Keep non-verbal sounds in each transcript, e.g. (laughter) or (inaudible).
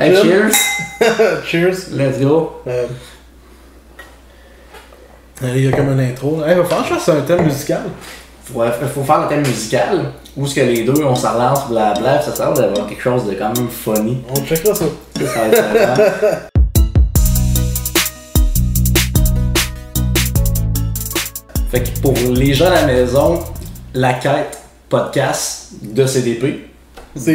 Hey, cheers! (laughs) Cheers! Let's go! Euh, Il y a comme un intro. Hey, va falloir que je fasse un thème musical. Faut, faut faire le thème musical, où est-ce que les deux, on s'en relance, blablabla, ça sert d'avoir quelque chose de quand même funny. On checkera ça. Ça, va être. (laughs) Fait que pour les gens à la maison, la quête podcast de CDP, C'est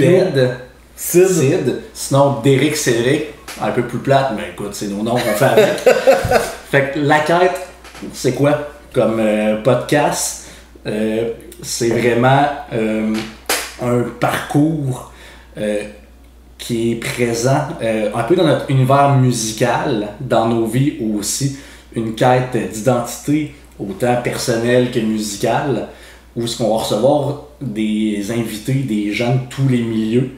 Sid. Sid, sinon Derek Cédric, un peu plus plate, mais écoute, c'est nos noms qu'on fait avec. (laughs) fait que la quête, c'est quoi comme euh, podcast? Euh, c'est vraiment euh, un parcours qui est présent un peu dans notre univers musical, dans nos vies aussi, une quête d'identité, autant personnelle que musicale, où est-ce qu'on va recevoir des invités, des gens de tous les milieux.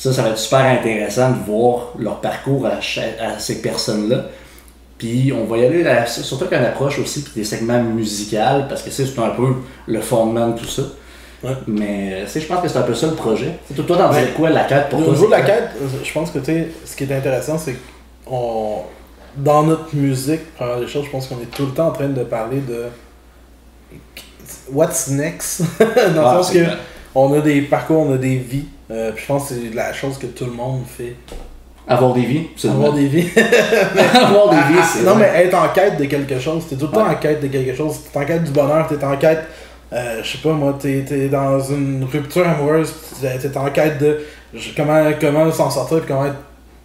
Ça, ça va être super intéressant de voir leur parcours à, ces personnes-là. Puis on va y aller, là, surtout qu'une approche aussi, puis des segments musicaux, parce que c'est un peu le fondement de tout ça. Ouais. Mais euh, tu sais, je pense que c'est un peu ça le projet. Sais, toi, t'en Ouais. quoi la quête pour Au toi? niveau de la quête, je pense que ce qui est intéressant, c'est qu'on. Dans notre musique, première des choses, je pense qu'on est tout le temps en train de parler de. What's next? (laughs) Dans le Ah, sens que on a des parcours, on a des vies. Euh, je pense que c'est la chose que tout le monde fait. Avoir des vies, c'est Avoir des vies. (laughs) Avoir des vies, c'est non, vrai. mais être en quête de quelque chose. T'es tout le temps Ouais. en quête de quelque chose. T'es en quête du bonheur, t'es en quête. euh, je sais pas moi, t'es es dans une rupture amoureuse, t'es t'es en quête de comment, comment s'en sortir puis comment être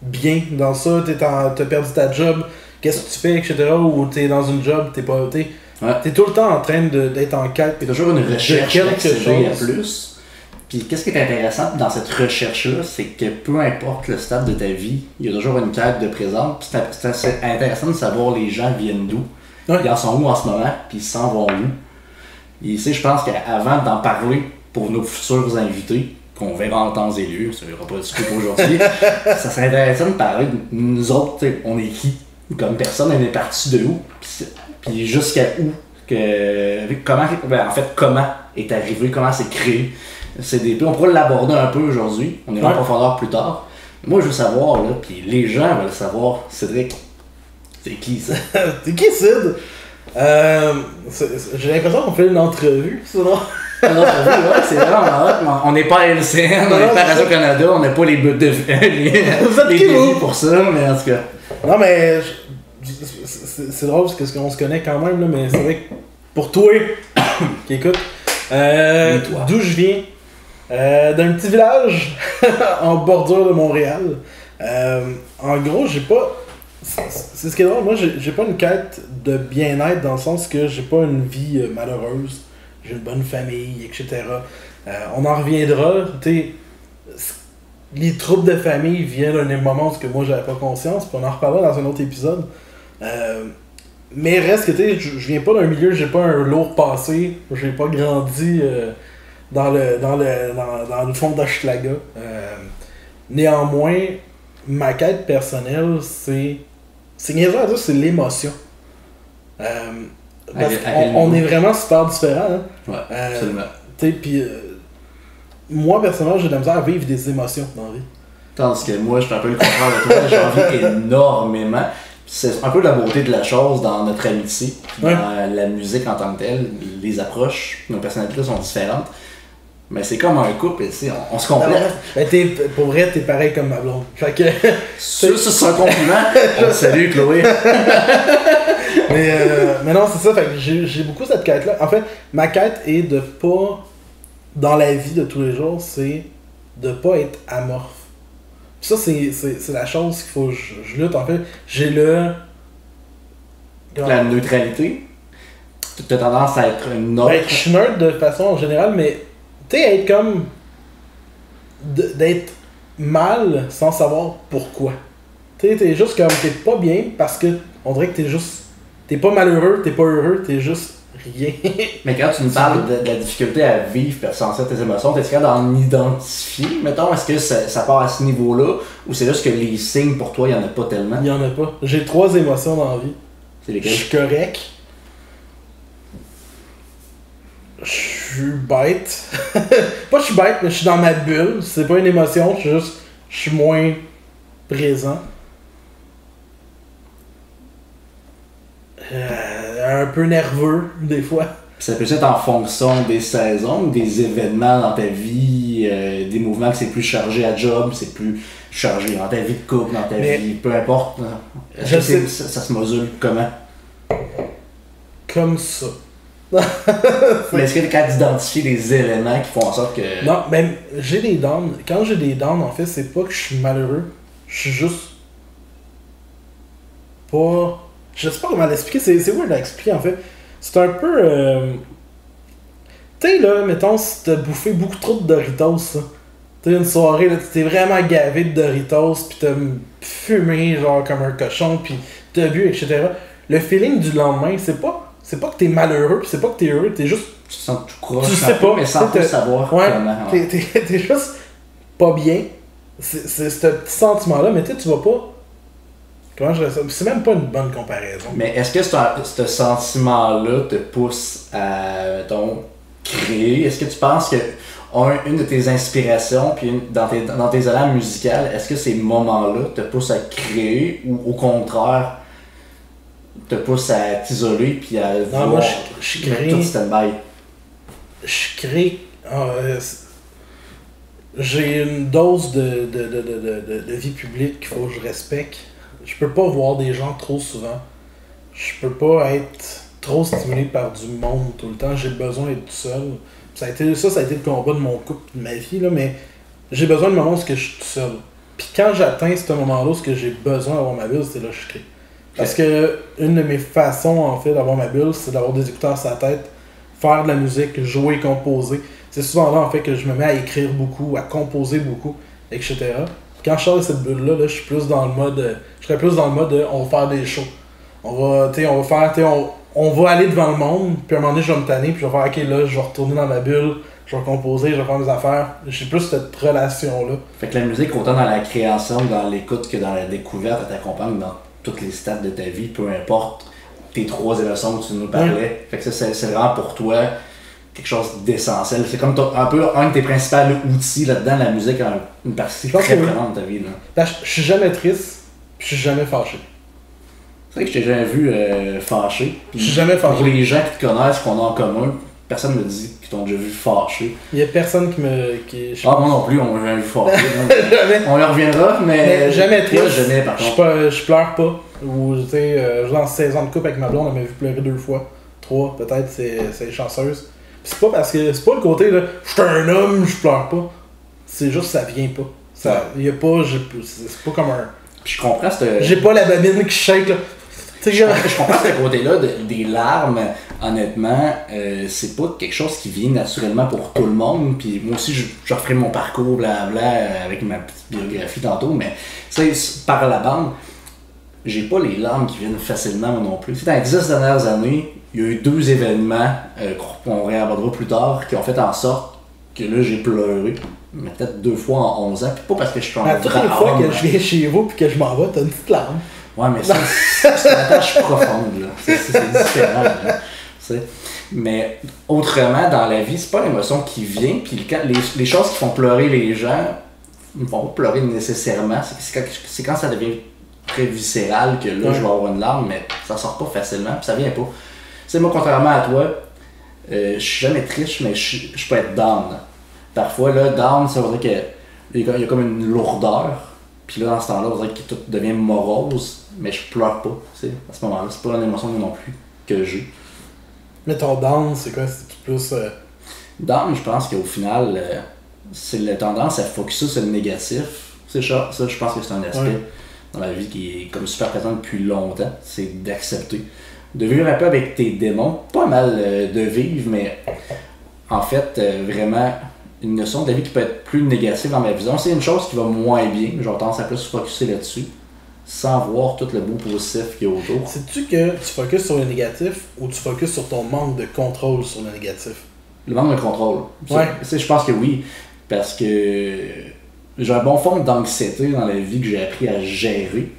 bien dans ça. T'es T'as perdu ta job, qu'est-ce que tu fais, etc. Ou t'es dans une job, t'es pas. T'es Ouais. t'es tout le temps en train d'être en quête. C'est toujours une recherche quelque à chose. plus. Puis qu'est-ce qui est intéressant dans cette recherche-là, c'est que peu importe le stade de ta vie, il y a toujours une quête de présence. Puis c'est- c'est intéressant de savoir les gens viennent d'où. Ouais. Ils en sont où en ce moment, puis ils s'en vont où. Et ici, je pense qu'avant d'en parler pour nos futurs invités, qu'on verra en temps et lieu, ça ne verra pas du tout aujourd'hui, (laughs) ça serait intéressant de parler de nous autres, tu sais, on est qui? Comme personne, on est parti de où, puis c'est- puis jusqu'à où, que, comment, ben, en fait, comment est arrivé, comment c'est créé? CDP. On pourra l'aborder un peu aujourd'hui, on ira en profondeur plus tard. Moi, je veux savoir, là, puis les gens veulent savoir, Cédric, c'est qui ça? (laughs) T'es qui Sid? Euh, c'est- c'est- J'ai l'impression qu'on fait une entrevue, ça non? Ouais, c'est vraiment hot. On n'est pas à LCN, on n'est pas à c'est Radio-Canada, on n'a pas les buts de (laughs) Vous êtes qui, vous? pour ça, mais en tout cas. Non, mais c'est c'est drôle parce qu'on se connaît quand même, là, mais c'est vrai que pour toi (coughs) qui écoute, euh, d'où je viens, euh, d'un petit village (laughs) en bordure de Montréal. Euh, en gros, j'ai pas. c'est- ce qui est drôle, moi j'ai pas une quête de bien-être dans le sens que j'ai pas une vie euh, malheureuse, j'ai une bonne famille, etc. On en reviendra, tu les troubles de famille viennent à un moment où moi j'avais pas conscience, puis on en reparlera dans un autre épisode. Mais reste que tu je viens pas d'un milieu, j'ai pas un lourd passé, j'ai pas grandi dans le dans le dans, dans le fond d'Hochelaga. Euh, néanmoins, ma quête personnelle, c'est c'est niaiseux à dire, c'est l'émotion. Euh, parce on est vraiment super différents. hein. Ouais, Euh, absolument. Tu sais, puis euh, moi personnellement, j'ai de la misère à vivre des émotions dans la vie. Tandis que moi, je suis un peu le contraire de toi, j'en vis énormément. C'est un peu la beauté de la chose dans notre amitié, Ouais. dans la musique en tant que telle. Les approches, nos personnalités sont différentes. Mais c'est comme un couple, tu on, on se complète. Ben, t'es- pour vrai, t'es pareil comme ma blonde. Fait que, c'est un compliment. (laughs) On salue, Chloé. (laughs) mais, euh, mais non, c'est ça. Fait que j'ai beaucoup cette quête-là. En fait, ma quête est de pas, dans la vie de tous les jours, c'est de pas être amorphe. Ça, c'est la chose qu'il faut que je, je lutte. En fait, j'ai le. La neutralité. Tu as tendance à être une autre. Ben, je suis neutre de façon générale, mais tu sais, être comme. d'être mal sans savoir pourquoi. Tu sais, t'es juste comme. T'es pas bien parce que on dirait que t'es juste. T'es pas malheureux, t'es pas heureux, t'es juste rien. (laughs) Mais quand tu me parles de, de la difficulté à vivre et ressentir tes émotions, t'es capable d'en identifier, mettons, est-ce que ça, ça part à ce niveau-là ou c'est juste que les signes pour toi, il n'y en a pas tellement? Il y en a pas. J'ai trois émotions dans la vie. C'est Je lesquels? suis correct. Je suis bête. (laughs) pas je suis bête, mais je suis dans ma bulle. C'est pas une émotion, je suis juste. Je suis moins présent. Euh, un peu nerveux, (laughs) des fois. Ça peut être en fonction des saisons, des événements dans ta vie, euh, des mouvements que c'est plus chargé à job, c'est plus chargé dans ta vie de couple, dans ta Mais- vie, peu importe. Je sais- ça, ça se mesure comment? Comme ça. (laughs) Mais est-ce que tu es capable d'identifier des éléments qui font en sorte que. Non, même j'ai des downs. Quand j'ai des downs, en fait, c'est pas que je suis malheureux. Je suis juste. Pas. Je sais pas comment l'expliquer. C'est, c'est weird à expliquer, en fait. C'est un peu. euh, Tu sais, là, mettons, si t'as bouffé beaucoup trop de Doritos, ça. Tu une soirée, là, tu t'es vraiment gavé de Doritos, pis t'as fumé, genre, comme un cochon, pis t'as bu, etc. Le feeling du lendemain, c'est pas. C'est pas que t'es malheureux, c'est pas que t'es heureux, t'es juste Tu te sens tout croche, Tu sais peu, pas, mais sans t'as- savoir Ouais, comment. t'es, (laughs) t'es- juste pas bien. C'est, ce petit sentiment-là, mais tu tu vas pas. Comment je ça? C'est même pas une bonne comparaison. Mais est-ce que ce, sentiment-là te pousse à, mettons, créer? Est-ce que tu penses que un- une de tes inspirations, puis une- dans tes, dans tes musicales, est-ce que ces moments-là te poussent à créer ou au contraire te poussent à t'isoler puis à Non, voir moi, je, je crée. tout stand-by? Je crée. ah, euh, j'ai une dose de, de, de, de, vie publique qu'il faut que je respecte. Je peux pas voir des gens trop souvent. Je peux pas être trop stimulé par du monde tout le temps. J'ai besoin d'être tout seul. Ça, a été, ça, ça a été le combat de mon couple, de ma vie, là, mais j'ai besoin de moments où je suis tout seul. Puis quand j'atteins ce moment-là, ce que j'ai besoin d'avoir ma bulle, c'est là que je crée. Parce que une de mes façons, en fait, d'avoir ma bulle, c'est d'avoir des écouteurs sur la tête, faire de la musique, jouer, composer. C'est souvent là, en fait, que je me mets à écrire beaucoup, à composer beaucoup, etc. Quand je sors de cette bulle-là, là, je suis plus dans le mode. euh, Je serais plus dans le mode de, on va faire des shows. On va, on va faire, tu on, on va aller devant le monde, puis à un moment donné, je vais me tanner, puis je vais faire, ok, là, je vais retourner dans ma bulle, je vais composer, je vais faire mes affaires. J'ai plus cette relation-là. Fait que la musique, autant dans la création, dans l'écoute que dans la découverte, elle t'accompagne dans toutes les stades de ta vie, peu importe tes trois émotions que tu nous parlais. Fait que ça, c'est vraiment pour toi quelque chose d'essentiel. C'est comme ton- un peu un de tes principaux outils là-dedans, la musique, a une partie très prenante de ta vie. Là. Je suis jamais triste, je suis jamais fâché. C'est vrai que je t'ai jamais vu euh, fâché. Je suis jamais fâché. Pour les gens qui te connaissent, qu'on a en commun, personne me dit qu'ils t'ont déjà vu fâché. Il y a personne qui me. Qui, Ah, moi non plus, on m'a jamais vu fâché. (laughs) on y reviendra, mais. Mais jamais triste. jamais, par Je, contre. je pleure pas. Ou, tu sais, euh, dans 16 ans de couple avec ma blonde, elle m'a vu pleurer deux fois. Trois, peut-être, c'est chanceuse. Puis c'est pas parce que. C'est pas le côté, là, je suis un homme, je pleure pas. C'est juste, ça vient pas. Ça, y a pas. C'est pas comme un. Puis je comprends. J'ai pas la babine qui shake, là. Tu sais, Je je comprends ce côté-là de- des larmes, honnêtement, euh, c'est pas quelque chose qui vient naturellement pour tout le monde. Puis moi aussi, je, je referai mon parcours blabla euh, avec ma petite biographie tantôt, mais par la bande, j'ai pas les larmes qui viennent facilement moi non plus. Dans les dix dernières années, il y a eu deux événements euh, qu'on réabordera plus tard qui ont fait en sorte que là j'ai pleuré. Mais peut-être deux fois en 11 ans, puis pas parce que je suis en toutes les fois que je viens chez vous puis que je m'en vais, t'as une petite larme. Ouais, mais ça, c'est une attache profonde, là. C'est différent, là. Mais autrement, dans la vie, c'est pas l'émotion qui vient, puis les, les choses qui font pleurer les gens ne font pas pleurer nécessairement. C'est- C'est quand, c'est quand ça devient très viscéral que là, Ouais. je vais avoir une larme, mais ça sort pas facilement, puis ça vient pas. Sais, moi, contrairement à toi, euh, je suis jamais triste, mais je, peux être down. Parfois, là, down, ça veut dire qu'il y a- il y a comme une lourdeur. Puis là, dans ce temps-là, on dirait que tout devient morose, mais je pleure pas, à ce moment-là. C'est pas une émotion non plus que j'ai. Mais ton down, c'est quoi? C'est plus. euh, Down, je pense qu'au final, euh, c'est la tendance à focuser sur le négatif. C'est ça, ça, je pense que c'est un aspect Ouais. dans la vie qui est comme super présent depuis longtemps. C'est d'accepter. De vivre un peu avec tes démons. Pas mal euh, de vivre, mais en fait, euh, vraiment, une notion de la vie qui peut être plus négative dans ma vision. C'est une chose qui va moins bien. J'ai tendance à plus se focuser là-dessus, sans voir tout le beau positif qu'il y a autour. Sais-tu que tu focuses sur le négatif ou tu focuses sur ton manque de contrôle sur le négatif? Le manque de contrôle. Ouais. je pense que oui. Parce que j'ai un bon fond d'anxiété dans la vie que j'ai appris à gérer.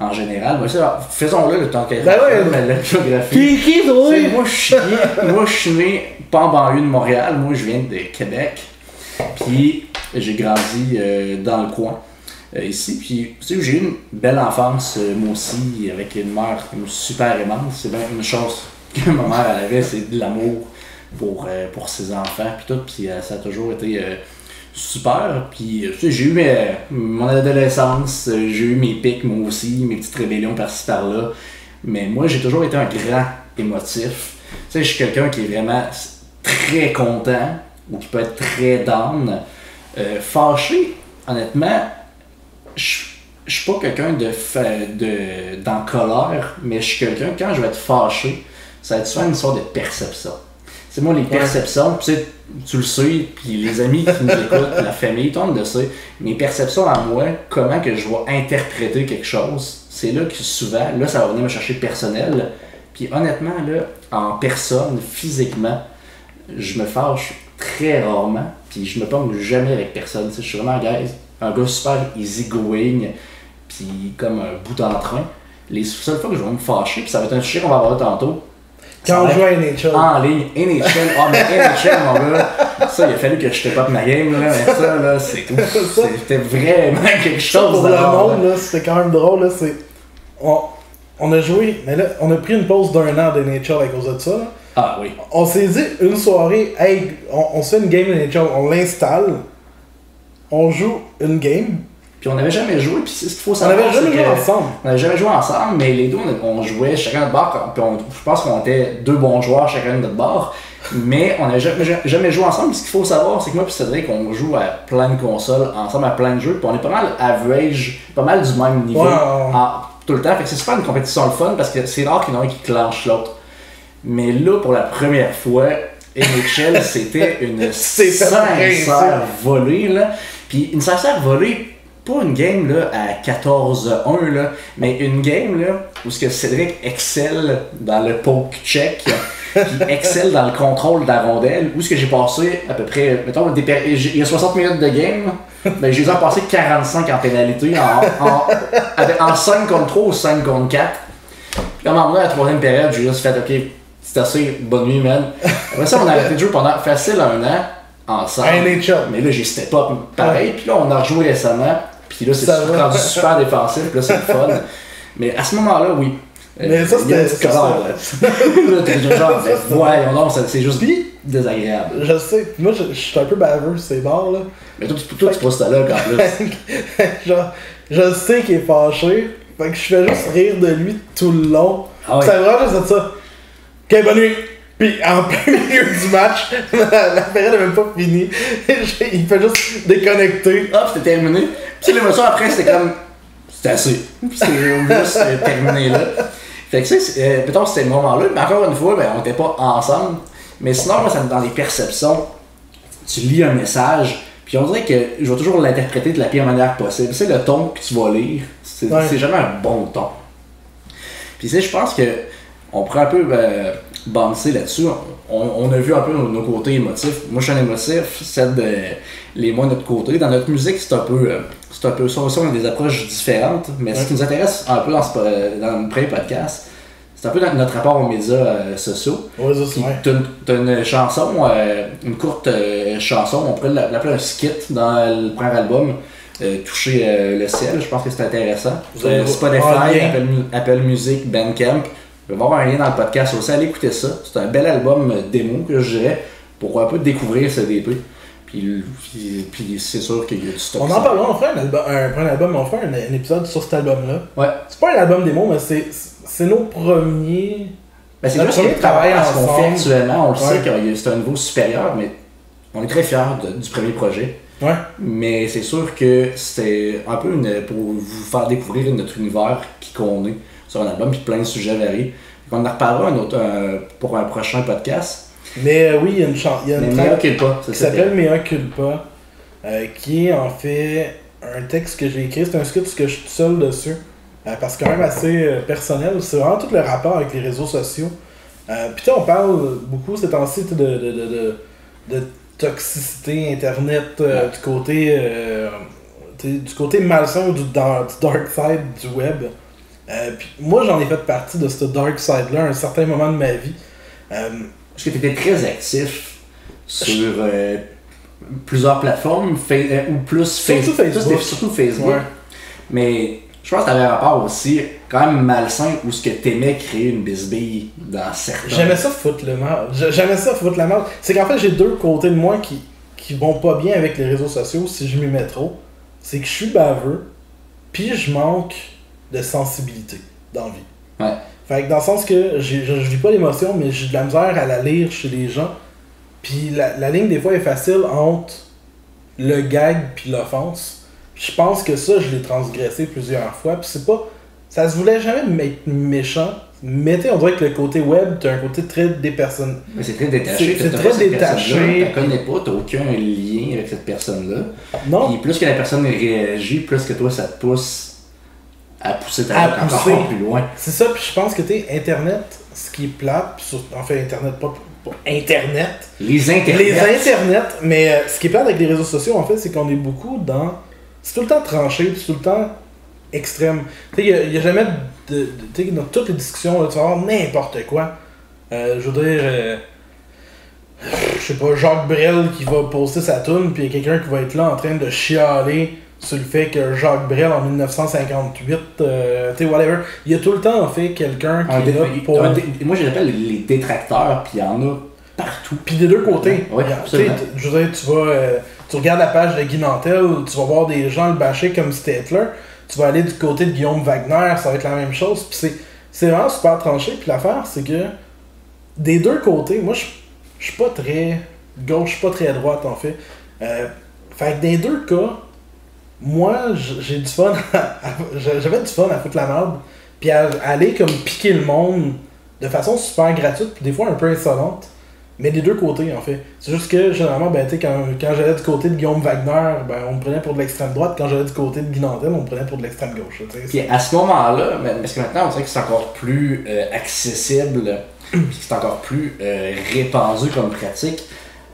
En général. Mais faisons-le le temps qu'elle Ben ouais. la, la géographie. Qui, qui, Tu sais, moi, je suis né- moi, je suis né pas en banlieue de Montréal. Moi, je viens de Québec. Puis, j'ai grandi euh, dans le coin. Euh, ici. Puis, tu sais, j'ai eu une belle enfance, euh, moi aussi, avec une mère super aimante. C'est bien une chose (laughs) que ma mère avait, c'est de l'amour pour, euh, pour ses enfants, puis tout. Puis, ça a toujours été super. Puis, tu sais, j'ai eu mes- mon adolescence, j'ai eu mes pics, moi aussi, mes petites rébellions par-ci par-là. Mais moi, j'ai toujours été un grand émotif. Tu sais, je suis quelqu'un qui est vraiment très content ou qui peut être très down. Fâché, honnêtement, je je suis pas quelqu'un de, de d'en colère, mais je suis quelqu'un, quand je vais être fâché, ça va être souvent une sorte de perception. C'est moi, les perceptions, tu sais, tu le sais, puis les amis qui nous écoutent, la famille, tout le monde le sait, mes perceptions à moi, comment que je vais interpréter quelque chose, c'est là que souvent, là, ça va venir me chercher personnel. Puis honnêtement, là, en personne, physiquement, je me fâche très rarement, puis je me pogne jamais avec personne. Tu sais, je suis vraiment un gars, un gars super easygoing, puis comme un bout en train. Les seules fois que je vais me fâcher, puis ça va être un sujet qu'on va avoir tantôt. ça Quand on joue à NHL. en ligne, NHL, ah mais NHL mon gars, ça il a fallu que je te ma game là, mais ça là, c'est (laughs) tout. C'était vraiment quelque Ça, chose pour le monde, là, c'était quand même drôle. Là, c'est... On, on a joué, mais là, on a pris une pause d'un an de NHL à cause de ça. là. Ah oui. On s'est dit une soirée, hey, on, on se fait une game de NHL, on l'installe, on joue une game. Puis on n'avait jamais joué, puis c'est ce qu'il faut On savoir. avait jamais c'est joué ensemble. On n'avait jamais joué ensemble, mais les deux, on, on jouait chacun de notre bord. Puis on- je pense qu'on était deux bons joueurs chacun de notre bord. Mais on n'avait jamais, jamais joué ensemble. Ce qu'il faut savoir, c'est que moi et Cédric, on joue à plein de consoles, ensemble à plein de jeux. Puis on est pas mal average, pas mal du même niveau tout le temps. Fait que c'est super une compétition le fun parce que c'est rare qu'il y en a un qui clenche l'autre. Mais là, pour la première fois, NHL, (laughs) c'était une sincère volée. Là. Puis une sincère volée, pas une game à 14-1, là, mais une game là, où ce que Cédric excelle dans le poke check, (laughs) puis excelle dans le contrôle de la rondelle, où ce que j'ai passé à peu près, mettons, il y a 60 minutes de game, ben, j'ai passé 45 en pénalité, en, en, avec- en 5 contre 3 ou 5 contre 4. Puis à un moment donné, à la troisième période, j'ai juste fait, ok, c'est assez, bonne nuit, man. Après ça, on a arrêté de jouer pendant facile un an, ensemble. À NHL. Mais là, j'ai step up pareil. Puis là, on a rejoué récemment. Puis là, c'est rendu super (laughs) défensif. Puis là, c'est le fun. Mais à ce moment-là, oui. Euh, Mais ça, c'était- (laughs) (laughs) genre, mais voyons ça- c'est juste désagréable. Je sais, moi je, je suis un peu baveux, ces bars là. Mais toi, tu toi, tu poses ta là quand plus. Genre, je sais qu'il est fâché, fait que je fais juste rire de lui tout le long. Ah ouais. Ça vraiment juste de ça. Ok, bonne nuit. Puis en (laughs) plein milieu du match, (laughs) la, la période n'est même pas finie. (laughs) Il fait juste déconnecter. Hop, c'était terminé. Puis l'émotion après, c'était comme. C'était assez. Puis c'était juste terminé là. Fait que ça, c'est- euh, mettons, c'était le moment-là. Mais encore une fois, ben, on n'était pas ensemble. Mais sinon, moi, ça, dans les perceptions, tu lis un message, puis on dirait que je vais toujours l'interpréter de la pire manière possible. C'est le ton que tu vas lire. C'est Ouais. jamais un bon ton. Puis tu sais, je pense que on pourrait un peu euh, bouncer là-dessus. On, on a vu un peu nos, nos côtés émotifs. Moi, je suis un émotif, celle de les mots de notre côté. Dans notre musique, c'est un peu, euh, c'est un peu ça aussi. On a des approches différentes. Mais ce qui nous intéresse un peu dans, ce, dans le premier podcast, c'est un peu notre rapport aux médias euh, sociaux. Ouais, c'est t'as une, une chanson, euh, une courte euh, chanson, on pourrait l'a- l'appeler un skit dans le premier album, Toucher le ciel, je pense que c'est intéressant. Spotify. Apple, Apple Music, Bandcamp. Il va y avoir un lien dans le podcast aussi, allez écouter ça. C'est un bel album euh, démo que je dirais pour un peu découvrir ce DP. Puis, puis, puis c'est sûr qu'il y a du stock. On en parlera, on fera un, album, un, un album, on fera un, un épisode sur cet album-là. Ouais. C'est pas un album démo, mais c'est, c'est nos premiers. Ben, c'est Notre premier rapport à ce qu'on travail fait actuellement, on le Ouais. sait que c'est un niveau supérieur, mais on est très fiers de- du premier projet. Ouais. Mais c'est sûr que c'est un peu une, pour vous faire découvrir notre univers qui qu'on est sur un album, puis plein de sujets variés. On en reparlera un autre, un- pour un prochain podcast. Mais euh, oui, il y a une chanson. Qui s'appelle. Mea Culpa, euh, qui est en fait un texte que j'ai écrit. C'est un script que je suis seul dessus. euh, parce que quand même assez personnel. C'est vraiment tout le rapport avec les réseaux sociaux. Puis tu sais, on parle beaucoup ces temps-ci de, de, de, de, toxicité internet, Ouais. du côté du côté malsain ou du dark side du web. Euh, puis moi, j'en ai fait partie de ce dark side-là à un certain moment de ma vie. Euh, Parce que tu étais très actif sur euh, plusieurs plateformes, ou plus Surtout Facebook. plus surtout Facebook. Ouais. Mais je pense que t'avais un rapport aussi quand même malsain où ce que t'aimais créer une bisbille dans certains. J'aimais ça foutre le mal. J'aimais ça foutre la merde. C'est qu'en fait, j'ai deux côtés de moi qui, qui vont pas bien avec les réseaux sociaux si je m'y mets trop. C'est que je suis baveux, puis je manque de sensibilité dans la vie. Ouais. Fait que dans le sens que je, je vis pas l'émotion, mais j'ai de la misère à la lire chez les gens. Puis la, la ligne des fois est facile entre le gag puis l'offense. Je pense que ça, je l'ai transgressé plusieurs fois. Puis c'est pas. Ça se voulait jamais être méchant. Sais, on dirait que le côté web, t'as un côté très dépersonnel. Mais c'est très détaché. C'est- très détaché. Tu connais pas, t'as aucun lien avec cette personne-là. Non, Puis plus que la personne réagit, plus que toi ça te pousse à pousser ta À langue encore pousser. plus loin. c'est ça. Puis je pense que tu Internet, ce qui est plate, sur- en fait, Internet, pas, pas Internet. Les internets. Les internets, mais euh, ce qui est plate avec les réseaux sociaux, en fait, c'est qu'on est beaucoup dans. C'est tout le temps tranché, puis c'est tout le temps extrême. Tu sais, il n'y a, jamais de. de- tu sais, dans toutes les discussions, là, tu vas avoir n'importe quoi. Euh, je veux dire. euh, je sais pas, Jacques Brel qui va poster sa tune, puis il y a quelqu'un qui va être là en train de chialer sur le fait que Jacques Brel en 1958, euh, tu sais, whatever. Il y a tout le temps, en fait, quelqu'un qui est là pour. Moi je les appelle les détracteurs, puis il y en a partout. Puis des deux côtés. Absolument. t- Je veux dire, tu vas. euh, tu regardes la page de Guy Nantel, tu vas voir des gens le bâcher comme c'était Hitler. Tu vas aller du côté de Guillaume Wagner, ça va être la même chose. Puis c'est, c'est vraiment super tranché. Puis l'affaire, c'est que des deux côtés, moi, je je suis pas très gauche, je suis pas très droite en fait. Euh, fait que des deux cas, moi, j'ai du fun. J'avais du fun à foutre la merde. Puis à, aller comme piquer le monde de façon super gratuite, puis des fois un peu insolente. Mais des deux côtés, en fait. C'est juste que, généralement, ben, quand, quand j'allais du côté de Guillaume Wagner, ben, on me prenait pour de l'extrême droite. Quand j'allais du côté de Guy on me prenait pour de l'extrême gauche. Puis à ce moment-là, mais- parce que maintenant on dirait que c'est encore plus euh, accessible, puis c'est encore plus euh, répandu comme pratique.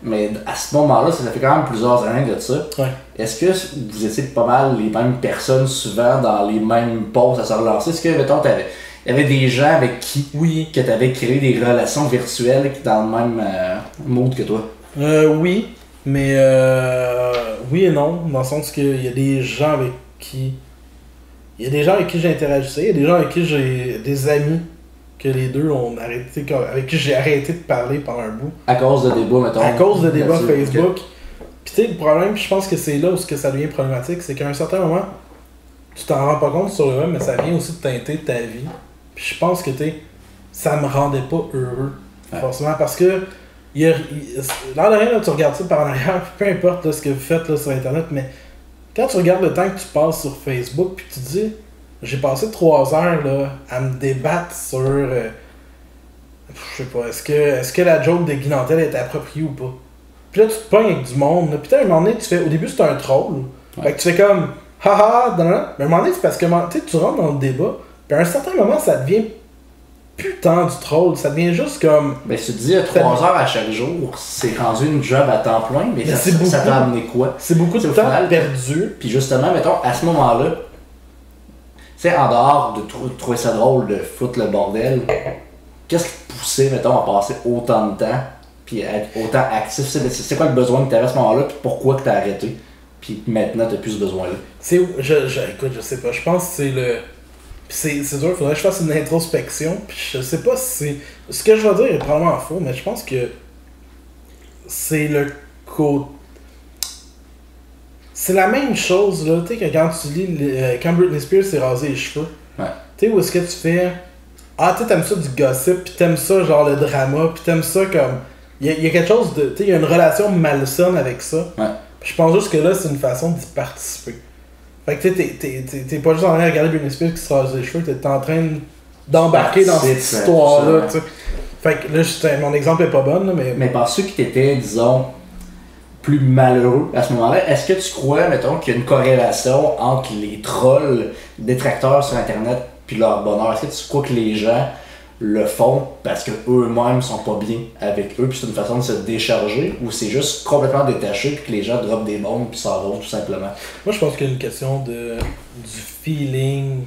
Mais à ce moment-là, ça fait quand même plusieurs années de ça. Ouais. Est-ce que vous étiez pas mal les mêmes personnes souvent dans les mêmes postes à se relancer? Est-ce que, mettons, t'avais- il y avait des gens avec qui Oui. que tu avais créé des relations virtuelles dans le même euh, mood que toi? Euh, oui, mais euh, oui et non, dans le sens qu'il y a des gens avec qui. Il y a des gens avec qui j'ai interagi, il y a des gens avec qui j'ai des amis que les deux ont arrêté, avec qui j'ai arrêté de parler pendant un bout. À cause de débats, mettons. À cause de débats. Facebook. Puis tu sais, le problème, je pense que c'est là où que ça devient problématique, c'est qu'à un certain moment, tu t'en rends pas compte sur le web, mais ça vient aussi de teinter ta vie. Puis je pense que tu ça me rendait pas heureux, Ouais. forcément, parce que il il- l'air de rien, là, tu regardes ça par en arrière, (laughs) peu importe là, ce que vous faites là, sur Internet, mais quand tu regardes le temps que tu passes sur Facebook, puis tu te dis, j'ai passé trois heures là, à me débattre sur. euh, je sais pas, est-ce que, est-ce que la joke de Guy Nantel est appropriée ou pas? Puis là, tu te pognes avec du monde. Là. Puis à un moment donné, tu fais. Au début, c'est un troll. Fait que tu fais comme. Haha, non. Mais à un moment donné, c'est parce que tu rentres dans le débat. Puis à un certain moment, ça devient putain du troll. Ça devient juste comme. Ben, tu te dis, 3 heures à chaque jour, c'est rendu une job à temps plein, mais, Mais ça, c'est ça beaucoup. t'a amené quoi? C'est beaucoup de temps final- perdu. Puis justement, mettons, à ce moment-là, sais, en dehors de trou- trouver ça drôle de foutre le bordel, qu'est-ce qui poussait, mettons, à passer autant de temps, puis à être autant actif? C'est quoi le besoin que tu avais à ce moment-là, puis pourquoi que tu as arrêté? Puis maintenant, tu plus ce besoin-là? C'est je, je, écoute, je sais pas. Je pense que c'est le. C'est dur, faudrait que je fasse une introspection. Puis je sais pas si c'est. Ce que je vais dire est probablement faux, mais je pense que c'est le côté. C'est la même chose, là, tu sais, que quand tu lis. le- euh, quand Britney Spears s'est rasé les cheveux. Ouais. Tu sais, où est-ce que tu fais. Ah, tu t'aimes ça du gossip, puis t'aimes ça, genre le drama, puis t'aimes ça comme. Il y, a- il y a quelque chose de. Tu sais, il y a une relation malsaine avec ça. Ouais. Je pense juste que là, c'est une façon d'y participer. Fait que tu sais, t'es- pas juste en train de regarder Britney Spears qui se rase les cheveux, t'es en train d'embarquer dans cette histoire-là, absolument. tu sais. Fait que là, mon exemple est pas bon, là, mais. Mais penses-tu que tu étais, disons, plus malheureux à ce moment-là? Est-ce que tu crois, mettons, qu'il y a une corrélation entre les trolls détracteurs sur Internet puis leur bonheur? Est-ce que tu crois que les gens le font parce que eux-mêmes sont pas bien avec eux puis c'est une façon de se décharger ou c'est juste complètement détaché puis que les gens dropent des bombes puis s'en vont tout simplement? Moi, je pense qu'il y a une question de du feeling.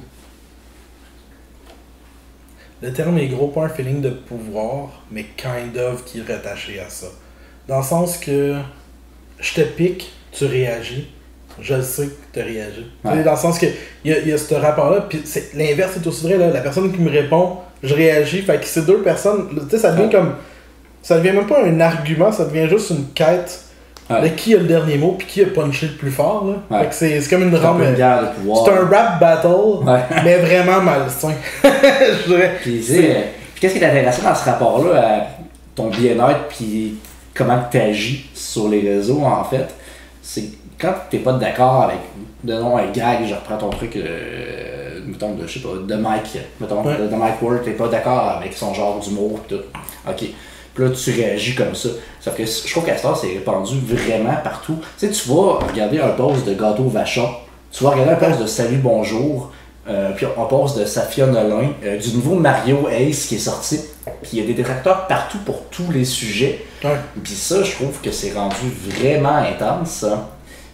Le terme est gros, pas un feeling de pouvoir, mais kind of qui est rattaché à ça. Dans le sens que je te pique, tu réagis, je sais que tu réagi. Ouais. Dans le sens que il y a, il y a ce rapport-là, puis c'est- l'inverse est aussi vrai. Là. La personne qui me répond, je réagis. Fait que ces deux personnes, tu sais, ça devient Ouais. comme. Ça devient même pas un argument, ça devient juste une quête Ouais. de qui a le dernier mot, puis qui a punché le plus fort. Là. Fait que c'est c'est comme une C'est un de pouvoir. C'est un rap battle, (laughs) mais vraiment malsain. (laughs) je dirais. Puis, euh, puis qu'est-ce qui est intéressant dans ce rapport-là à ton bien-être puis comment tu agis sur les réseaux, en fait, c'est quand t'es pas d'accord avec, donnons un gag, je reprends ton truc, euh, mettons, de, je sais pas, de Mike, mettons, Ouais. de, de Mike Ward, t'es pas d'accord avec son genre d'humour, tout. Ok. Puis là, tu réagis comme ça. Sauf que je trouve qu'à ce c'est répandu vraiment partout. Tu sais, tu vas regarder un post de Gâteau Vachon, tu vas regarder un post de Salut Bonjour, euh, puis un post de Safia Nolin, euh, du nouveau Mario Ace qui est sorti. Puis il y a des détracteurs partout pour tous les sujets. Ouais. Puis ça, je trouve que c'est rendu vraiment intense.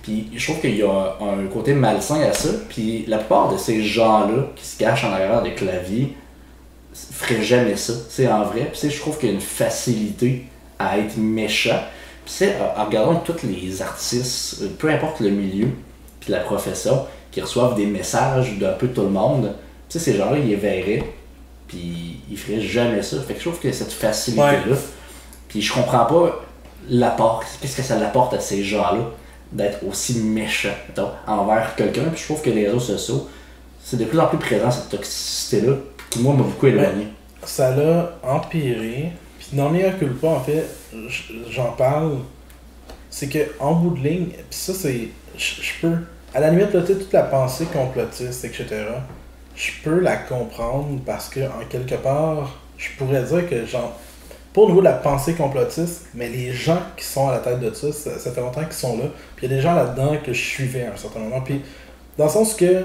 Puis je trouve qu'il y a un côté malsain à ça. Puis la plupart de ces gens-là qui se cachent en arrière des claviers feraient jamais ça. C'est en vrai. Puis je trouve qu'il y a une facilité à être méchant. Puis en regardant tous les artistes, euh, peu importe le milieu, puis la profession, qui reçoivent des messages d'un peu tout le monde, tu sais, ces gens-là, ils les verraient, puis ils feraient jamais ça. Fait que je trouve que cette facilité-là, puis je comprends pas l'apport, qu'est-ce que ça l'apporte à ces gens-là d'être aussi méchants mettons, envers quelqu'un. Puis je trouve que les réseaux sociaux, c'est de plus en plus présent cette toxicité-là, qui moi m'a beaucoup éloigné. ça l'a empiré. Puis dans Mea Culpa, en fait, j'en parle. C'est que en bout de ligne, puis ça, c'est. Je peux. À la limite, là, tu sais, toute la pensée complotiste, etc., je peux la comprendre parce que, en quelque part, je pourrais dire que, genre, pas au niveau de la pensée complotiste, mais les gens qui sont à la tête de ça, ça, ça fait longtemps qu'ils sont là. Puis il y a des gens là-dedans que je suivais à un certain moment. Puis, dans le sens que,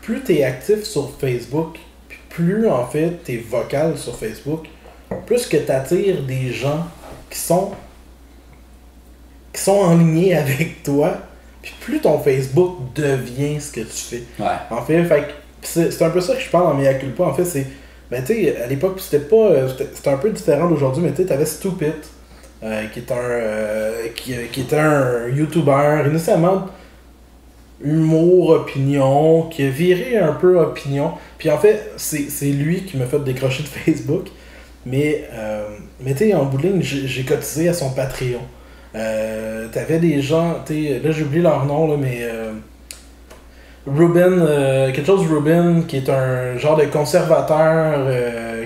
plus tu es actif sur Facebook, puis plus en fait tu es vocal sur Facebook, plus que tu attires des gens qui sont qui sont en ligne avec toi, puis plus ton Facebook devient ce que tu fais. Ouais. En fait, fait c'est un peu ça que je parle dans Mea Culpa. En fait, c'est. Ben, tu sais, à l'époque, c'était pas. euh, C'était un peu différent d'aujourd'hui, mais tu sais, t'avais Stupid, euh, qui est un. euh, qui, qui était un YouTuber, initialement humour, opinion, qui a viré un peu opinion. Puis en fait, c'est lui qui m'a fait décrocher de (laughs) Facebook. Mais, euh, mais tu sais, en bout de ligne, j'ai j'ai cotisé à son Patreon. Euh, T'avais des gens, tu sais, là j'ai oublié leur nom, là, mais. euh, Ruben, euh, quelque chose Ruben, qui est un genre de conservateur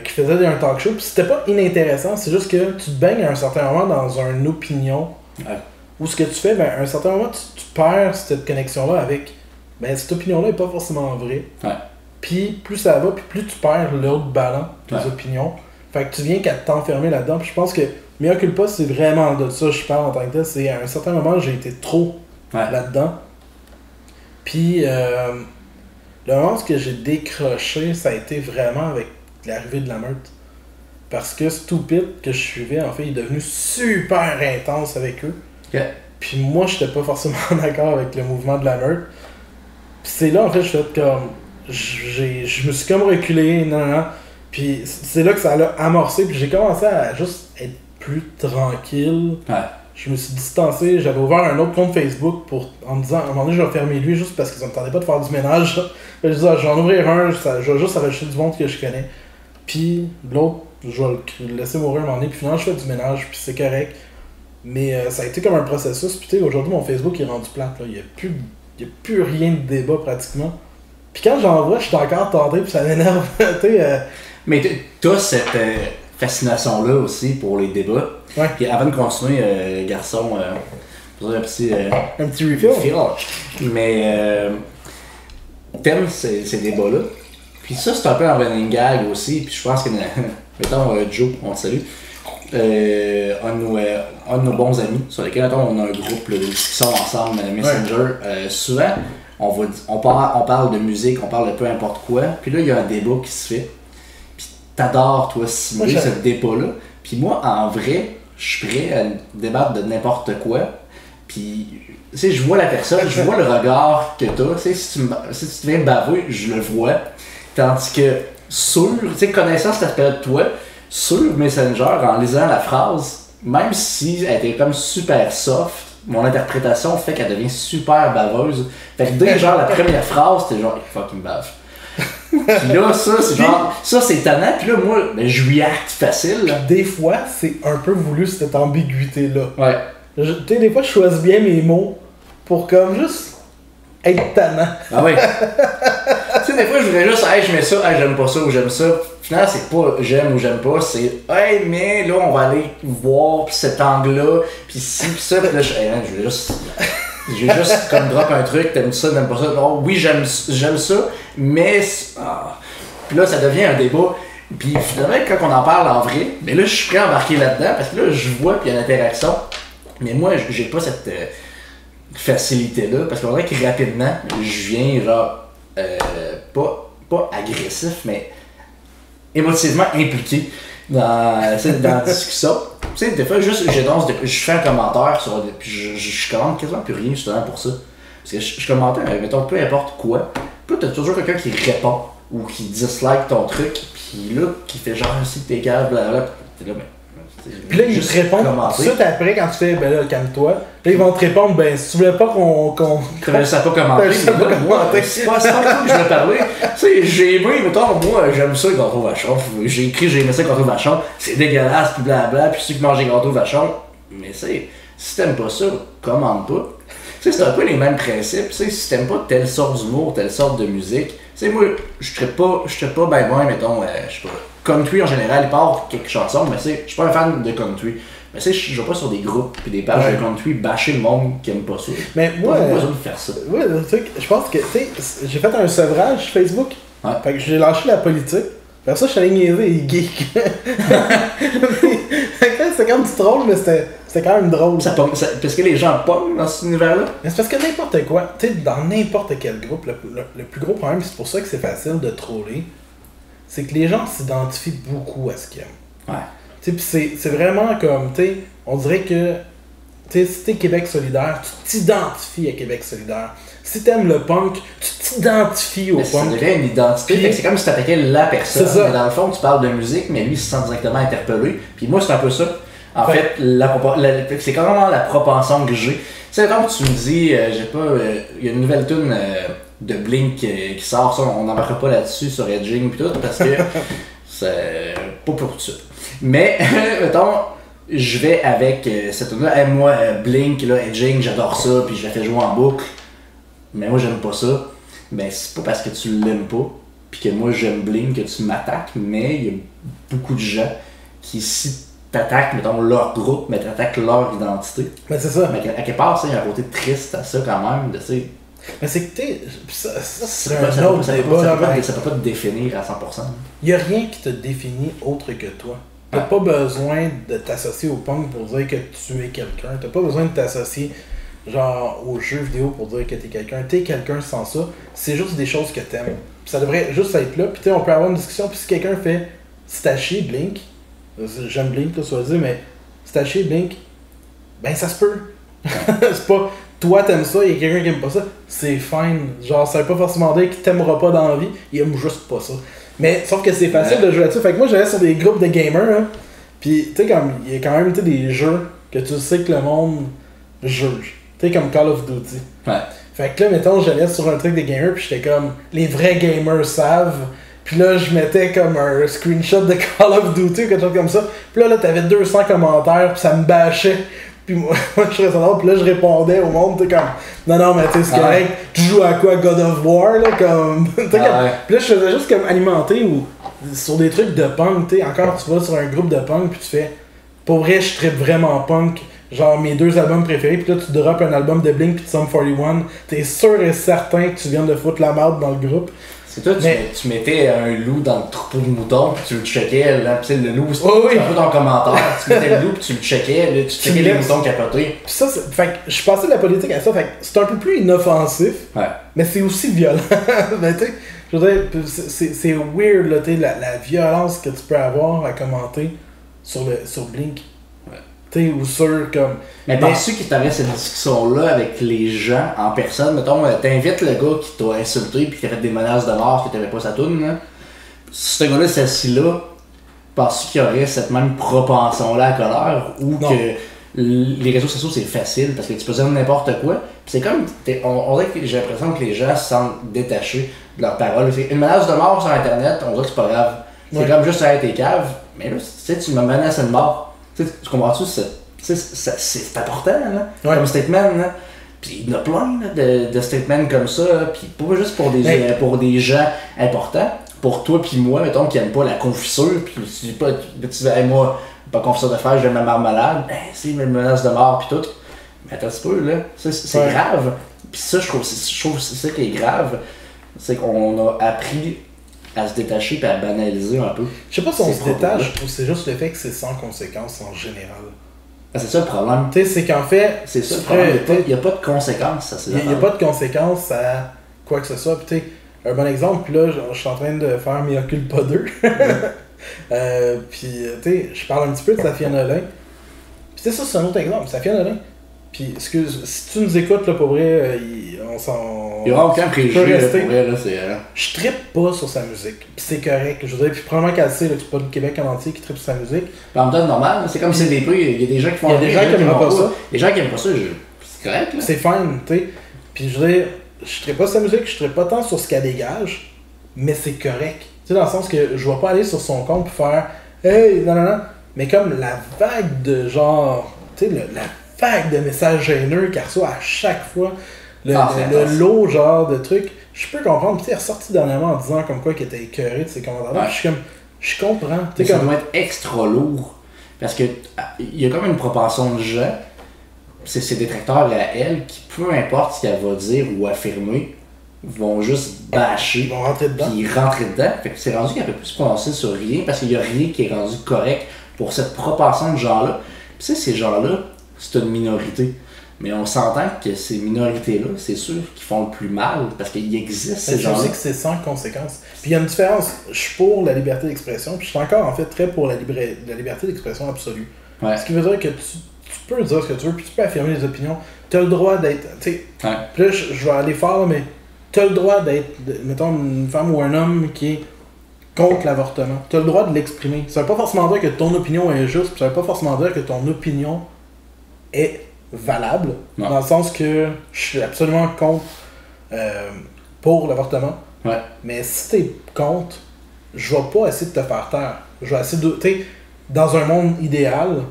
qui faisait un talk show. Puis c'était pas inintéressant, c'est juste que tu te baignes à un certain moment dans une opinion. Ouais. Ou ce que tu fais, ben, à un certain moment, tu, tu perds cette connexion-là avec. Ben, cette opinion-là est pas forcément vraie. Ouais. Puis plus ça va, puis plus tu perds l'autre ballon, tes Ouais. opinions. Fait que tu viens qu'à t'enfermer là-dedans. Puis je pense que Mea Culpa, c'est vraiment de ça que je parle en tant que tel. C'est à un certain moment, j'ai été trop Ouais. là-dedans. Puis euh, le moment où j'ai décroché, ça a été vraiment avec l'arrivée de la meute. Parce que Stupid, que je suivais, en fait, il est devenu super intense avec eux. Puis moi, j'étais pas forcément (laughs) d'accord avec le mouvement de la meute. Puis c'est là, en fait, je fais comme. Je me suis comme reculé, non, non, non. Puis c'est là que ça l'a amorcé. Puis j'ai commencé à juste être plus tranquille. Ouais. Je me suis distancé, j'avais ouvert un autre compte Facebook pour, en me disant, à un moment donné, je vais fermer lui juste parce qu'ils n'entendaient pas de faire du ménage. (laughs) Je disais, ah, je vais en ouvrir un, je vais juste rajouter du monde que je connais. Puis l'autre, je vais le- laisser mourir un moment donné, puis finalement, je fais du ménage, puis c'est correct. Mais euh, ça a été comme un processus. Puis tu sais, aujourd'hui, mon Facebook est rendu plate. là. Il n'y a, plus- il y a plus rien de débat pratiquement. Puis quand j'en vois, je suis encore tenté, puis ça m'énerve. (laughs) euh, Mais t'as cette euh, fascination-là aussi pour les débats. Ouais. Puis avant de continuer, euh, garçon, euh, un petit euh, un petit refill. Mais euh, t'aimes ces, ces débats-là? Puis ça, c'est un peu un running gag aussi. Puis je pense que, (laughs) mettons, euh, Joe, on te salue. Euh, un, de nos, euh, un de nos bons amis sur lesquels mettons, on a un groupe de discussion ensemble, Messenger. Euh, souvent, on, va, on, parle, on parle de musique, on parle de peu importe quoi. Puis là, il y a un débat qui se fait. T'adores, toi, simuler ce débat-là. Puis moi, en vrai, je suis prêt à débattre de n'importe quoi. Puis, tu sais, je vois la personne, je vois le regard que t'as. Tu sais, si tu, si tu viens me baver, je le vois. Tandis que sur, tu sais, connaissant cet aspect de toi, sur Messenger, en lisant la phrase, même si elle était comme super soft, mon interprétation fait qu'elle devient super baveuse. Fait que dès genre la première phrase, t'es genre, fucking bave. Puis là, ça, c'est genre, ça c'est tannant. Puis là, moi, ben, je lui acte facile. Là. Des fois, c'est un peu voulu cette ambiguïté-là. Ouais. Je- Tu sais, des fois, je choisis bien mes mots pour comme juste être tannant. Ah oui. tu sais, des fois, je voudrais juste, hey, je mets ça, hey, j'aime pas ça ou j'aime ça. Finalement, c'est pas j'aime ou j'aime pas, c'est, hey, mais là, on va aller voir pis cet angle-là, pis ci, pis ça, pis là, je, hey, je vais juste. Je vais juste comme drop un truc, t'aimes ça, t'aimes pas ça. Non, oui, j'aime ça, mais. Ah. Puis là, ça devient un débat. Puis finalement, quand on en parle en vrai, mais là, je suis prêt à embarquer là-dedans parce que là, je vois puis il y a une interaction. Mais moi, j'ai pas cette euh, facilité-là parce qu'on dirait que rapidement, je viens genre euh, pas, pas agressif, mais émotivement impliqué dans, dans la discussion. Tu sais, des fois, juste, je, danse je fais un commentaire sur. Puis je, je, je commande quasiment plus rien justement pour ça. Parce que je, je commentais, euh, mettons, peu importe quoi. Puis t'as toujours quelqu'un qui répond ou qui dislike ton truc. Puis là, qui fait genre, si t'es calme, blablabla. T'es là, mais. Puis là, ils te répondent tout de suite après quand tu fais, ben là, calme-toi. Là, ils vont te répondre, ben si tu voulais pas qu'on. qu'on... T'avais juste à pas commenter. À mais pas commenter. C'est pas c'est pas ça que je veux parler. Tu sais, j'ai aimé, mettons, moi, j'aime ça, gâteau vachon. J'ai écrit, j'ai aimé ça, gâteau vachon. C'est dégueulasse, puis blabla. Puis ceux qui mangent des gâteaux vachon. Mais c'est, si t'aimes pas ça, commande pas. Tu sais, c'est un peu les mêmes principes. Tu sais, si t'aimes pas telle sorte d'humour, telle sorte de musique. Tu sais, moi, je serais pas, je serais pas ben bon, mettons, euh, je sais pas. Country en général, il part quelques chansons, mais sais, je suis pas un fan de country. Mais tu sais, je vais pas sur des groupes puis des pages Ouais. de country bâcher le monde qui aime pas ça. Mais moi, Pas besoin de faire ça. ouais, le truc, je pense que, tu sais, j'ai fait un sevrage Facebook. Ouais. Fait que j'ai lâché la politique. Après ça, je suis allé niaiser les geeks. (laughs) Fait que là, c'est comme du troll, mais c'était c'était quand même drôle. Ça pomme- ça- parce que les gens pognent dans cet univers-là? Mais c'est parce que n'importe quoi, tu sais, dans n'importe quel groupe, le, le- le plus gros problème, c'est pour ça que c'est facile de troller, c'est que les gens s'identifient beaucoup à ce qu'ils aiment. Ouais. Tu sais, pis c'est c'est vraiment comme, tu sais, on dirait que, tu sais, si t'es Québec solidaire, tu t'identifies à Québec solidaire. Si t'aimes le punk, tu t'identifies au Mais punk. devient une identité. C'est comme si t'attaquais la personne. C'est ça. Mais dans le fond, tu parles de musique, mais lui, il se sent directement interpellé. Puis moi, c'est un peu ça. En Ouais. fait, la- c'est carrément la propension que j'ai. Tu sais, quand tu me dis, euh, j'ai pas. euh, Il y a une nouvelle tune euh, de Blink qui sort, ça, on n'embarquera pas là-dessus sur Edging pis tout, parce que (laughs) c'est pas pour tout de suite. Mais, (laughs) mettons, je vais avec euh, cette tune-là. Hey, moi, euh, Blink, là, Edging, j'adore ça, puis je la fais jouer en boucle. Mais moi, j'aime pas ça. Ben, c'est pas parce que tu l'aimes pas, puis que moi, j'aime Blink, que tu m'attaques, mais il y a beaucoup de gens qui, si t'attaques, mettons, leur groupe, mais t'attaques leur identité. Mais c'est ça. Mais à quelque part, il y a un côté triste à ça quand même, de, tu sais, Mais c'est que, tu ça, ça ça c'est un ça autre ça débat. ça peut pas- ça peut pas te définir à 100%. Il n'y a rien qui te définit autre que toi. T'as Ouais. pas besoin de t'associer au punk pour dire que tu es quelqu'un. T'as pas besoin de t'associer genre aux jeux vidéo pour dire que t'es quelqu'un. T'es quelqu'un sans ça. C'est juste des choses que t'aimes. Ça devrait juste être là. Puis tu on peut avoir une discussion. Puis si quelqu'un fait chier Blink, j'aime Blink, là, soit dit, mais chier Blink, ben ça se peut. (laughs) c'est pas toi t'aimes ça, il y a quelqu'un qui aime pas ça, c'est fine. Genre, ça veut pas forcément dire qu'il t'aimera pas dans la vie, il aime juste pas ça. Mais sauf que c'est facile Ouais. de jouer là-dessus. Fait que moi j'allais sur des groupes de gamers, hein, pis tu sais, comme il y a quand même des jeux que tu sais que le monde juge. Tu sais, comme Call of Duty. Ouais. Fait que là, mettons, j'allais sur un truc des gamers, puis j'étais comme, les vrais gamers savent. Puis là, je mettais comme un screenshot de (laughs) Call of Duty ou quelque chose comme ça. Puis là, là t'avais 200 commentaires, puis ça me bâchait. Puis moi, (laughs) moi, je restais là, puis là, je répondais au monde, tu sais, comme, non, non, mais tu sais, c'est Ah correct. Tu joues à quoi God of War, là, comme. (laughs) tu sais, Ah comme- ouais. Puis là, je faisais juste comme alimenter ou sur des trucs de punk, tu sais. Encore, tu vas sur un groupe de punk, puis tu fais, pour vrai, je tripe vraiment punk. Genre mes deux albums préférés, puis là tu drops un album de Blink puis de Sum 41, t'es sûr et certain que tu viens de foutre la merde dans le groupe. C'est toi, tu, Mais- tu mettais un loup dans le troupeau de moutons, puis tu le checkais, là, le loup, Oh oui. un peu ton commentaire, tu mettais le loup, puis tu le checkais, là, tu Tu checkais les moutons capotés. Puis ça, fait que je suis passé de la politique à ça, fait que c'est un peu plus inoffensif, Ouais. mais c'est aussi violent. (laughs) ben, tu sais, je veux dire, c'est- weird, là, la, la violence que tu peux avoir à commenter sur, le, sur Blink. Ouais. Tu sais, ou sur comme. Mais Mais- penses-tu que t'avais cette discussion-là avec les gens en personne? Mettons, euh, t'invites le gars qui t'a insulté puis qui t'a fait des menaces de mort que t'avais pas sa toune, là. Si ce gars-là, c'est assis là, penses-tu qu'il y aurait cette même propension-là à colère? Ou Non. que les réseaux sociaux, c'est facile parce que tu peux dire n'importe quoi? C'est comme, on, on dirait que j'ai l'impression que les gens se sentent détachés de leurs paroles. Une menace de mort sur Internet, on dirait que c'est pas grave. C'est Ouais. comme juste ça tes caves. Mais là, tu sais, tu me menaces de mort. Tu comprends-tu? C'est, important, là, Ouais. comme statement. Là. Puis il y en a plein là, de, de statements comme ça. Puis pas juste pour des, euh, pour des gens importants. Pour toi puis moi, mettons, qui n'aiment pas la confissure. Puis tu dis pas, tu dis, hey, moi, pas confisseur de frère, j'aime ma marmelade. Ben, c'est une menace de mort puis tout. Mais attends un petit peu, là. C'est, Ouais. grave. Puis ça, je trouve, je trouve que c'est ça qui est grave. C'est qu'on a appris à se détacher puis à banaliser un peu. Je sais pas si on se détache ou c'est juste le fait que c'est sans conséquence en général. Ah, c'est ça le problème. Tu sais, c'est qu'en fait, C'est ça le problème. Il n'y a, pas- a pas de conséquences à ces Il n'y a, pas de conséquences à quoi que ce soit. Puis, tu sais, un bon exemple, puis là, je, suis en train de faire Mea Culpa 2. euh, puis, tu sais, je parle un petit peu de Safia Nolin. Puis, tu sais, ça, c'est un autre exemple. Safia Nolin. Puis, excuse, si tu nous écoutes, là, pour vrai, euh, il- on s'en. Il n'y aura aucun préjugé. là, pour vrai, là, c'est, euh, Je trippe pas sur sa musique. Puis, c'est correct. Je veux dire, puis, probablement qu'elle sait, là, que c'est pas le Québec en entier qui trippe sur sa musique. En même temps, normal, c'est comme si c'est des prix, il y a des gens qui font Il y a des gens qui aiment pas ça. Les gens qui aiment pas ça, je- c'est correct. Là. C'est fine, tu sais. Puis je veux dire, je serais pas sa musique, je serais pas tant sur ce qu'elle dégage, mais c'est correct. Tu sais, dans le sens que je vais pas aller sur son compte pour faire Hey, non, non, non. Mais comme la vague de genre, tu sais, la vague de messages haineux qu'elle reçoit à chaque fois, le, Ah, le- le lot genre de trucs, je peux comprendre. Puis elle est ressortie dernièrement en disant comme quoi qu'elle était écœurée de ces commentaires-là. Ouais. Je suis comme, je comprends. Ça comme, doit être extra lourd. Parce que ah, il y a comme une propension de gens, c'est ses détracteurs à elle, qui peu importe ce qu'elle va dire ou affirmer, vont juste ils bâcher, vont rentrer dedans. puis rentrer dedans. Fait que c'est rendu qu'elle peut plus se prononcer sur rien parce qu'il n'y a rien qui est rendu correct pour cette propension de gens-là. Puis tu sais, ces gens-là, c'est une minorité. Mais on s'entend que ces minorités-là, c'est sûr qu'ils font le plus mal parce qu'il existe ces Mais je sais que c'est sans conséquence. Puis il y a une différence. Je suis pour la liberté d'expression, puis je suis encore en fait très pour la, la liberté d'expression absolue. Ouais. Ce qui veut dire que tu, tu peux dire ce que tu veux, puis tu peux affirmer les opinions. Tu as le droit d'être. Tu sais, Ouais. puis là, je, je vais aller fort, mais tu as le droit d'être, mettons, une femme ou un homme qui est contre l'avortement. Tu as le droit de l'exprimer. Ça veut pas forcément dire que ton opinion est juste, puis ça veut pas forcément dire que ton opinion est valable. Dans le sens que je suis absolument contre euh, pour l'avortement. Ouais. Mais si t'es contre, je vais pas essayer de te faire taire. Je vais essayer de. Dans un monde idéal,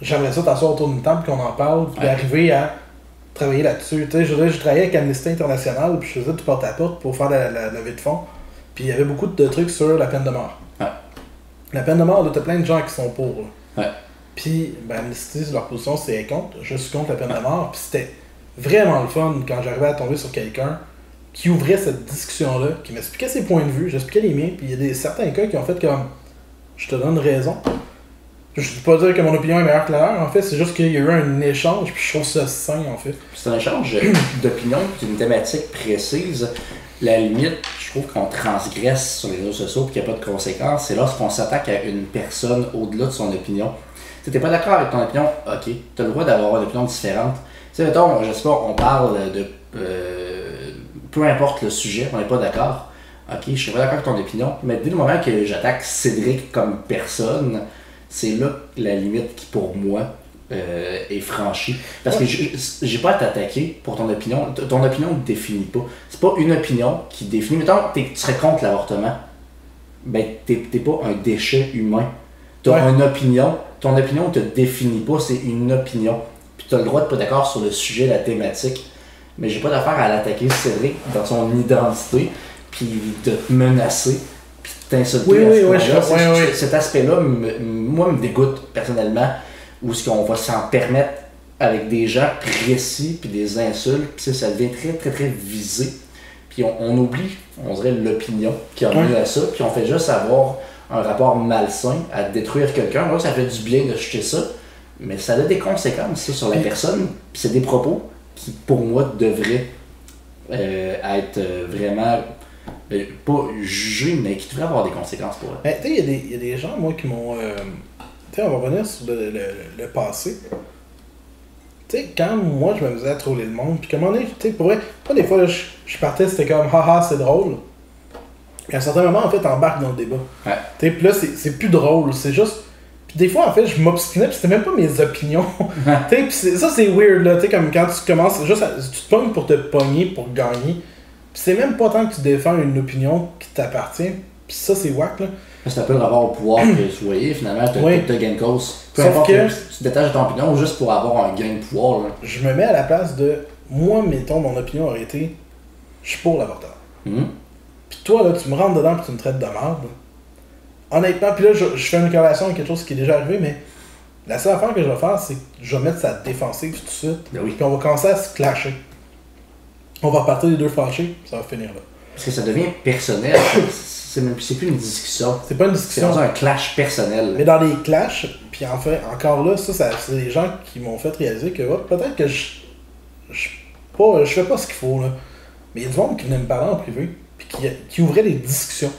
j'aimerais ça t'asseoir autour d'une table, qu'on en parle, puis Ouais. arriver à travailler là-dessus. Tu sais, je travaillais avec Amnesty International, puis je faisais du porte-à-porte pour faire la, la, la levée de fonds. Puis il y avait beaucoup de trucs sur la peine de mort. Ouais. La peine de mort, là, t'as plein de gens qui sont pour. là. Puis, ben, Amnesty, leur position, c'est contre. Je suis contre la peine de mort. Puis c'était vraiment le fun quand j'arrivais à tomber sur quelqu'un qui ouvrait cette discussion-là, qui m'expliquait ses points de vue, j'expliquais les miens, puis il y a des, certains cas qui ont fait comme je te donne raison. Je ne veux pas dire que mon opinion est meilleure que la leur, en fait, c'est juste qu'il y a eu un échange, puis je trouve ça sain, en fait. C'est un échange (clears throat) d'opinion d'une thématique précise. La limite, je trouve qu'on transgresse sur les réseaux sociaux et qu'il n'y a pas de conséquences, c'est lorsqu'on s'attaque à une personne au-delà de son opinion. Tu n'es pas d'accord avec ton opinion, ok, tu as le droit d'avoir une opinion différente. Tu sais, mettons, je sais pas, on parle de. euh, peu importe le sujet, on n'est pas d'accord. Ok, je suis pas d'accord avec ton opinion, mais dès le moment que j'attaque Cédric comme personne, c'est là la limite qui, pour moi, euh, est franchie. Parce que j'ai pas à t'attaquer pour ton opinion. Ton opinion ne définit pas. C'est pas une opinion qui définit. Mettons, t'es- tu serais contre l'avortement. Ben, t'es t'es pas un déchet humain. T'as Ouais. une opinion. Ton opinion te définit pas, c'est une opinion. Puis t'as le droit de pas d'accord sur le sujet, la thématique. Mais j'ai pas d'affaire à l'attaquer Cédric dans son identité, puis de te menacer, puis de t'insulter. Oui, à oui, ce oui, oui, Cet aspect-là, moi, me dégoûte personnellement, où ce qu'on va s'en permettre avec des gens précis, puis des insultes, puis ça, ça devient très, très, très visé. Puis on, on oublie, on dirait, l'opinion qui a mené à ça, puis on fait juste avoir un rapport malsain à détruire quelqu'un. Moi, ça fait du bien de jeter ça, mais ça a des conséquences ça, sur la personne, c'est des propos qui, pour moi, devraient euh, être euh, vraiment, euh, pas jugés, mais qui devraient avoir des conséquences pour eux. Ben, tu sais, il y, a des- il y a des gens, moi, qui m'ont. euh, tu sais, on va revenir sur le, le- le passé. Tu sais, quand moi, je m'amusais à troller le monde, puis comment on est, tu sais, pour vrai, pas des fois, là, je, je partais, c'était comme, haha, c'est drôle. Puis à un certain moment, en fait, t'embarques dans le débat. Ouais. Tu puis là, c'est plus drôle, c'est juste. Puis des fois, en fait, je m'obstinais, puis c'était même pas mes opinions. (laughs) tu puis ça, c'est weird, là. Tu sais, comme quand tu commences, juste à- tu te pognes pour te pogner, pour gagner. Puis c'est même pas tant que tu défends une opinion qui t'appartient. Puis ça, c'est whack, là. C'est un peu le rapport au pouvoir que tu voyais, finalement, tu Oui. as gain de cause. Peu Sauf que- que tu détaches ton opinion juste pour avoir un gain de pouvoir. Là. Je me mets à la place de. Moi, mettons, mon opinion aurait été. Je suis pour l'avortement. Hum? Puis toi, là, tu me rentres dedans puis tu me traites de merde. Honnêtement, puis là, je, je fais une corrélation avec quelque chose qui est déjà arrivé, mais la seule affaire que je vais faire, c'est que je vais mettre sa défensive tout de suite. Ben oui. Puis on va commencer à se clasher. On va repartir les deux fâchés, ça va finir là. Parce que ça devient personnel. C'est même c'est plus une discussion. C'est pas une C'est discussion. rendu un clash personnel. Mais dans les clashs, puis en fait, encore là, ça, ça c'est des gens qui m'ont fait réaliser que ouais, peut-être que je, je, pas, je fais pas ce qu'il faut, là. Mais il y a du monde qui venait me parler en privé, puis qui, qui ouvrait des discussions.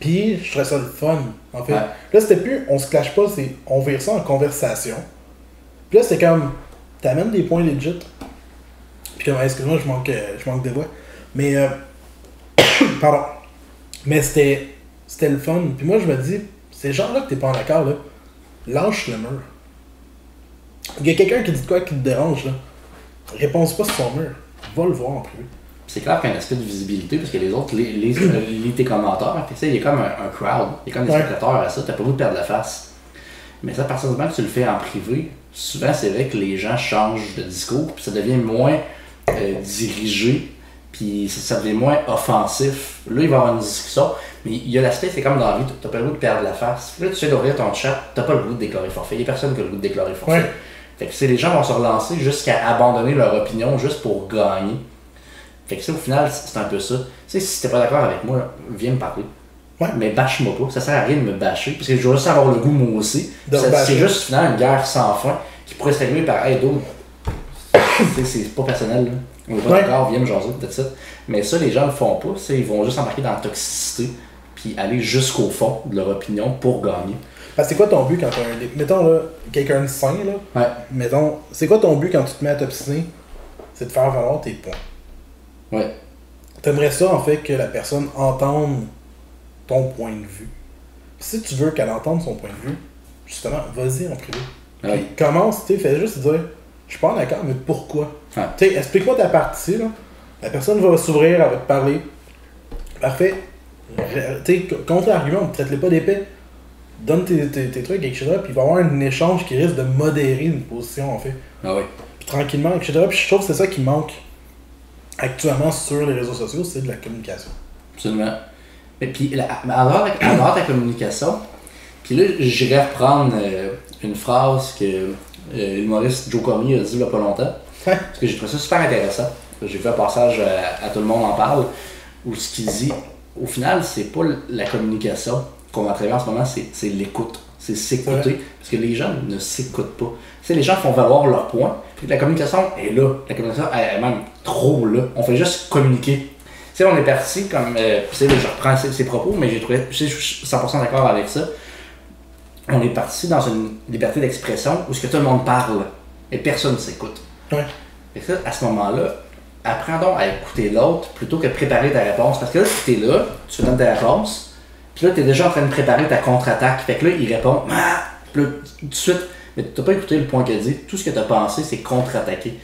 Puis je trouvais ça le fun, en fait. Ouais. Là, c'était plus on se clash pas, c'est on vire ça en conversation. Puis là, c'était comme t'amènes des points legit. Puis comme, excuse-moi, je manque, euh, je manque de voix. Mais, euh, (coughs) pardon. Mais c'était c'était le fun. Puis moi, je me dis, ces gens-là que t'es pas en accord, là, lâche le mur. Il y a quelqu'un qui dit quoi qui te dérange, là? Réponds pas sur son mur. Va le voir en privé. C'est clair qu'il y a un aspect de visibilité parce que les autres lis, lisent euh, lisent tes commentaires. Fait que, il y a comme un, un crowd, il y a comme des Ouais. spectateurs à ça, t'as pas le goût de perdre la face. Mais ça, à partir du moment que tu le fais en privé, souvent c'est vrai que les gens changent de discours, puis ça devient moins euh, dirigé, puis ça, ça devient moins offensif. Là, il va y avoir une discussion, mais il y a l'aspect, c'est comme dans la vie, t'as pas le goût de perdre la face. Là, tu sais d'ouvrir ton chat, t'as pas le goût de déclarer forfait. Il y a personne qui a le goût de déclarer forfait. Ouais. Fait que les gens vont se relancer jusqu'à abandonner leur opinion juste pour gagner. Fait que ça, au final, c'est un peu ça. Tu sais, si t'es pas d'accord avec moi, viens me parler. Ouais. Mais bâche-moi pas. Ça sert à rien de me bâcher. Parce que je veux juste avoir le goût, moi aussi. C'est juste, au final, une guerre sans fin qui pourrait se régler par (coughs) tu sais, c'est pas personnel. Là. On est pas Ouais. d'accord, viens me jaser, peut-être ça. Mais ça, les gens le font pas. Ils vont juste embarquer dans la toxicité. Puis aller jusqu'au fond de leur opinion pour gagner. Parce que c'est quoi ton but quand t'as un. Mettons là, quelqu'un de sain là. Ouais. Mettons, c'est quoi ton but quand tu te mets à t'obstiner C'est de faire valoir tes points. Ouais. T'aimerais ça en fait que la personne entende ton point de vue. Si tu veux qu'elle entende son point de vue, justement, vas-y en privé. Ouais. Puis commence, tu fais juste dire Je suis pas d'accord, mais pourquoi? Ouais. Tu sais, explique-moi ta partie là. La personne va s'ouvrir, elle va te parler. Parfait. Tu sais, contre-argument, ne traite-les pas d'épais. Donne tes, tes, tes trucs, etc. Puis il va y avoir un échange qui risque de modérer une position en fait. Ah ouais. Puis tranquillement, etc. Puis je trouve que c'est ça qui manque actuellement sur les réseaux sociaux, c'est de la communication. Absolument. Et puis, la- alors, alors ta communication, puis là, j'irais reprendre euh, une phrase que euh, l'humoriste Joe Cormier a dit il y a pas longtemps, parce que j'ai trouvé ça super intéressant. J'ai fait un passage à, à Tout le monde en parle, où ce qu'il dit, au final, c'est pas la communication qu'on va travailler en ce moment, c'est l'écoute. C'est s'écouter, parce que les gens ne s'écoutent pas. Tu sais, les gens font valoir leurs points, puis la communication est là. La communication elle est même trop là. On fait juste communiquer. Tu sais, on est parti comme. euh, tu sais, je reprends ses, ses propos, mais j'ai trouvé. Tu sais, je suis 100% d'accord avec ça. On est parti dans une liberté d'expression où ce que tout le monde parle et personne ne s'écoute. Ouais. Et ça, à ce moment-là, apprends donc à écouter l'autre plutôt que de préparer ta réponse. Parce que là, tu es là, tu donnes ta réponse, puis là, tu es déjà en train de préparer ta contre-attaque. Fait que là, il répond, ah! Puis là, tout de suite, mais tu pas écouté le point qu'il a dit. Tout ce que tu as pensé, c'est contre-attaquer.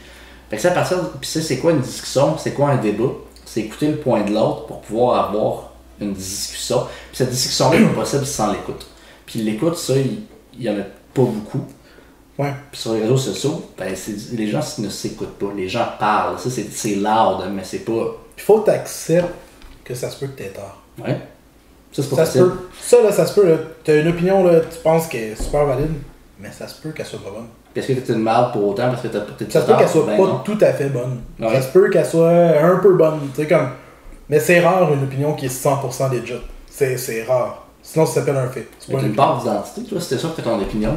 Fait que ça, à partir de- Puis ça, c'est quoi une discussion? C'est quoi un débat? C'est écouter le point de l'autre pour pouvoir avoir une discussion. Puis cette discussion-là pas possible sans l'écoute. Puis l'écoute, ça, il il y en a pas beaucoup. Ouais. Puis sur les réseaux sociaux, ben, les gens ne s'écoutent pas. Les gens parlent. Ça, c'est loud, hein, mais c'est pas. Il faut que tu acceptes que ça se peut que t'aies tort. Ouais. Ça, c'est pas Ça se peut. Ça, là, ça se peut. T'as une opinion, là, tu penses qu'elle est super valide, mais ça se peut qu'elle soit pas bonne. Est-ce que t'es une merde pour autant parce que t'as t'es Ça se peut qu'elle soit Ben pas non. tout à fait bonne. Ouais. Ça se peut qu'elle soit un peu bonne. Tu sais, comme. Mais c'est rare une opinion qui est 100% legit. C'est c'est rare. Sinon, ça s'appelle un fait. C'est pas une une part d'identité, toi, c'était sûr que ton opinion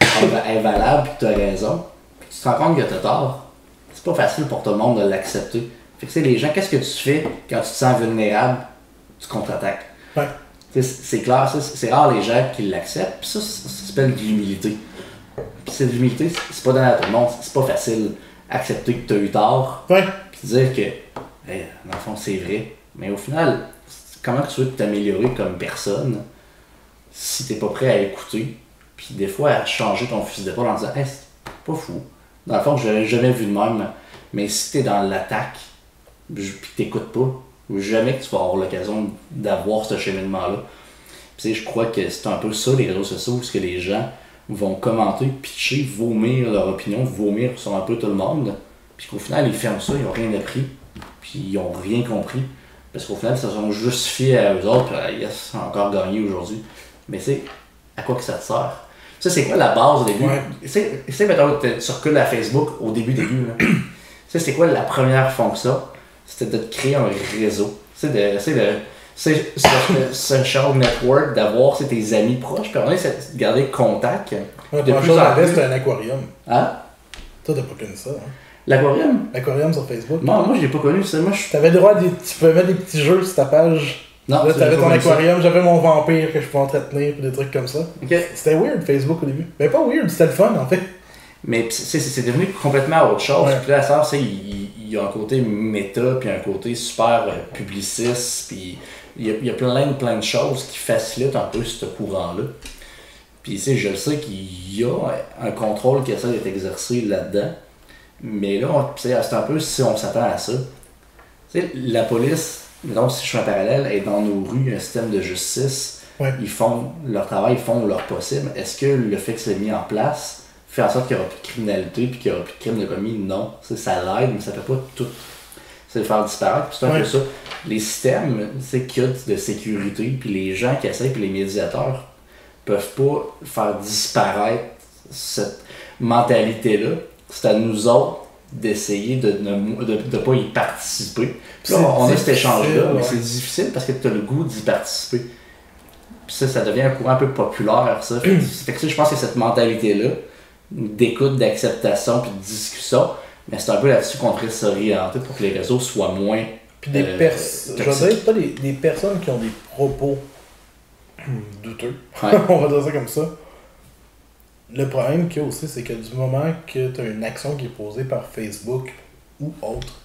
est valable et que tu as raison, puis tu te rends compte que tu as tort, c'est pas facile pour tout le monde de l'accepter. Fait que, tu sais, les gens, qu'est-ce que tu fais quand tu te sens vulnérable? Tu contre-attaques. Ouais. C'est clair, ça, c'est c'est rare les gens qui l'acceptent, puis ça, ça, ça s'appelle de l'humilité. Puis cette humilité, c'est- pas donné à tout le monde, c'est pas facile. Accepter que tu as eu tort, Ouais. puis dire que, hey, dans le fond, c'est vrai. Mais au final, comment tu veux t'améliorer comme personne si t'es pas prêt à écouter, puis des fois à changer ton fusil d'épaule en disant Hey, c'est pas fou. Dans le fond, je l'avais jamais vu de même, mais si t'es dans l'attaque, puis t'écoutes pas, jamais que tu vas avoir l'occasion d'avoir ce cheminement-là. Puis je crois que c'est un peu ça, les réseaux sociaux, parce que les gens vont commenter, pitcher, vomir leur opinion, vomir sur un peu tout le monde, puis qu'au final, ils ferment ça, ils n'ont rien appris, puis ils n'ont rien compris. Parce qu'au final, ils se sont justifiés à eux autres, puis ah, yes, encore gagné aujourd'hui. Mais c'est à quoi que ça te sert? Ça, c'est quoi la base au début? Tu sais, mettons, tu recules à Facebook au début, début, là. (clears throat) sais, c'est quoi la première fonction? C'était de créer un réseau. C'est de, c'est social network, d'avoir tes amis proches, puis de garder contact. Ouais, de plus en plus. un aquarium. Hein? Toi, t'as pas connu ça, hein? L'aquarium? L'aquarium sur Facebook. Non, moi, je l'ai pas connu. Ça. Moi, je... T'avais le droit, des... tu pouvais mettre des petits jeux sur ta page. Non, là, t'avais ton aquarium, j'avais mon vampire que je pouvais entretenir, des trucs comme ça. C'était weird, Facebook, au début. Mais pas weird, c'était le fun, en fait. Mais c'est devenu complètement autre chose. Puis là, ça, il, il y a un côté méta, puis un côté super euh, publiciste, puis il y, a, il y a plein, plein de choses qui facilitent un peu ce courant-là. Puis, je sais qu'il y a un contrôle qui essaie d'être exercé là-dedans. Mais là, c'est un peu si on s'attend à ça. sais, la police, donc si je fais un parallèle, est dans nos rues, un système de justice. Ils font leur travail, ils font leur possible. Est-ce que le fait que c'est mis en place fait en sorte qu'il n'y aura plus de criminalité puis qu'il n'y aura plus de crime de commis? Non. ça l'aide, mais ça ne fait pas tout. C'est de faire disparaître. C'est un peu ça. Les systèmes qu'il y a de sécurité, puis les gens qui essaient, puis les médiateurs, peuvent pas faire disparaître cette mentalité-là. C'est à nous autres d'essayer de ne de, de, pas y participer. là, on a cet échange-là, mais c'est difficile parce que tu as le goût d'y participer. Puis ça, ça devient un courant un peu populaire, ça. Fait que, je pense que cette mentalité-là, d'écoute, d'acceptation puis de discussion, mais c'est un peu là-dessus qu'on devrait s'orienter pour que les réseaux soient moins. Puis des euh, personnes. Je pas des, des personnes qui ont des propos (clears throat) douteux. (laughs) On va dire ça comme ça. Le problème qu'il y a aussi, c'est que du moment que tu as une action qui est posée par Facebook ou autre,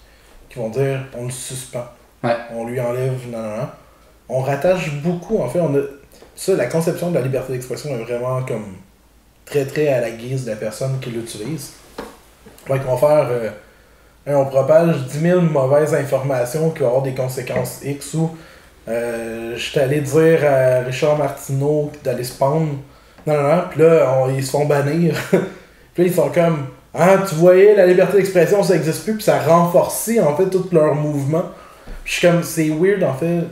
qui vont dire on le suspend, on lui enlève, non, non, non, on rattache beaucoup, en fait, on a. Ça, la conception de la liberté d'expression est vraiment comme très très à la guise de la personne qui l'utilise. Fait qu'on va faire. Euh, on propage 10 000 mauvaises informations qui vont avoir des conséquences X ou euh, j'étais allé dire à Richard Martineau d'aller spawn. Non, non, non. Puis là, ils se font bannir. (laughs) puis là, ils sont comme. Ah, tu voyais, la liberté d'expression, ça existe plus. Puis ça renforcit, en fait, tout leur mouvement. Puis je suis comme. C'est weird, en fait.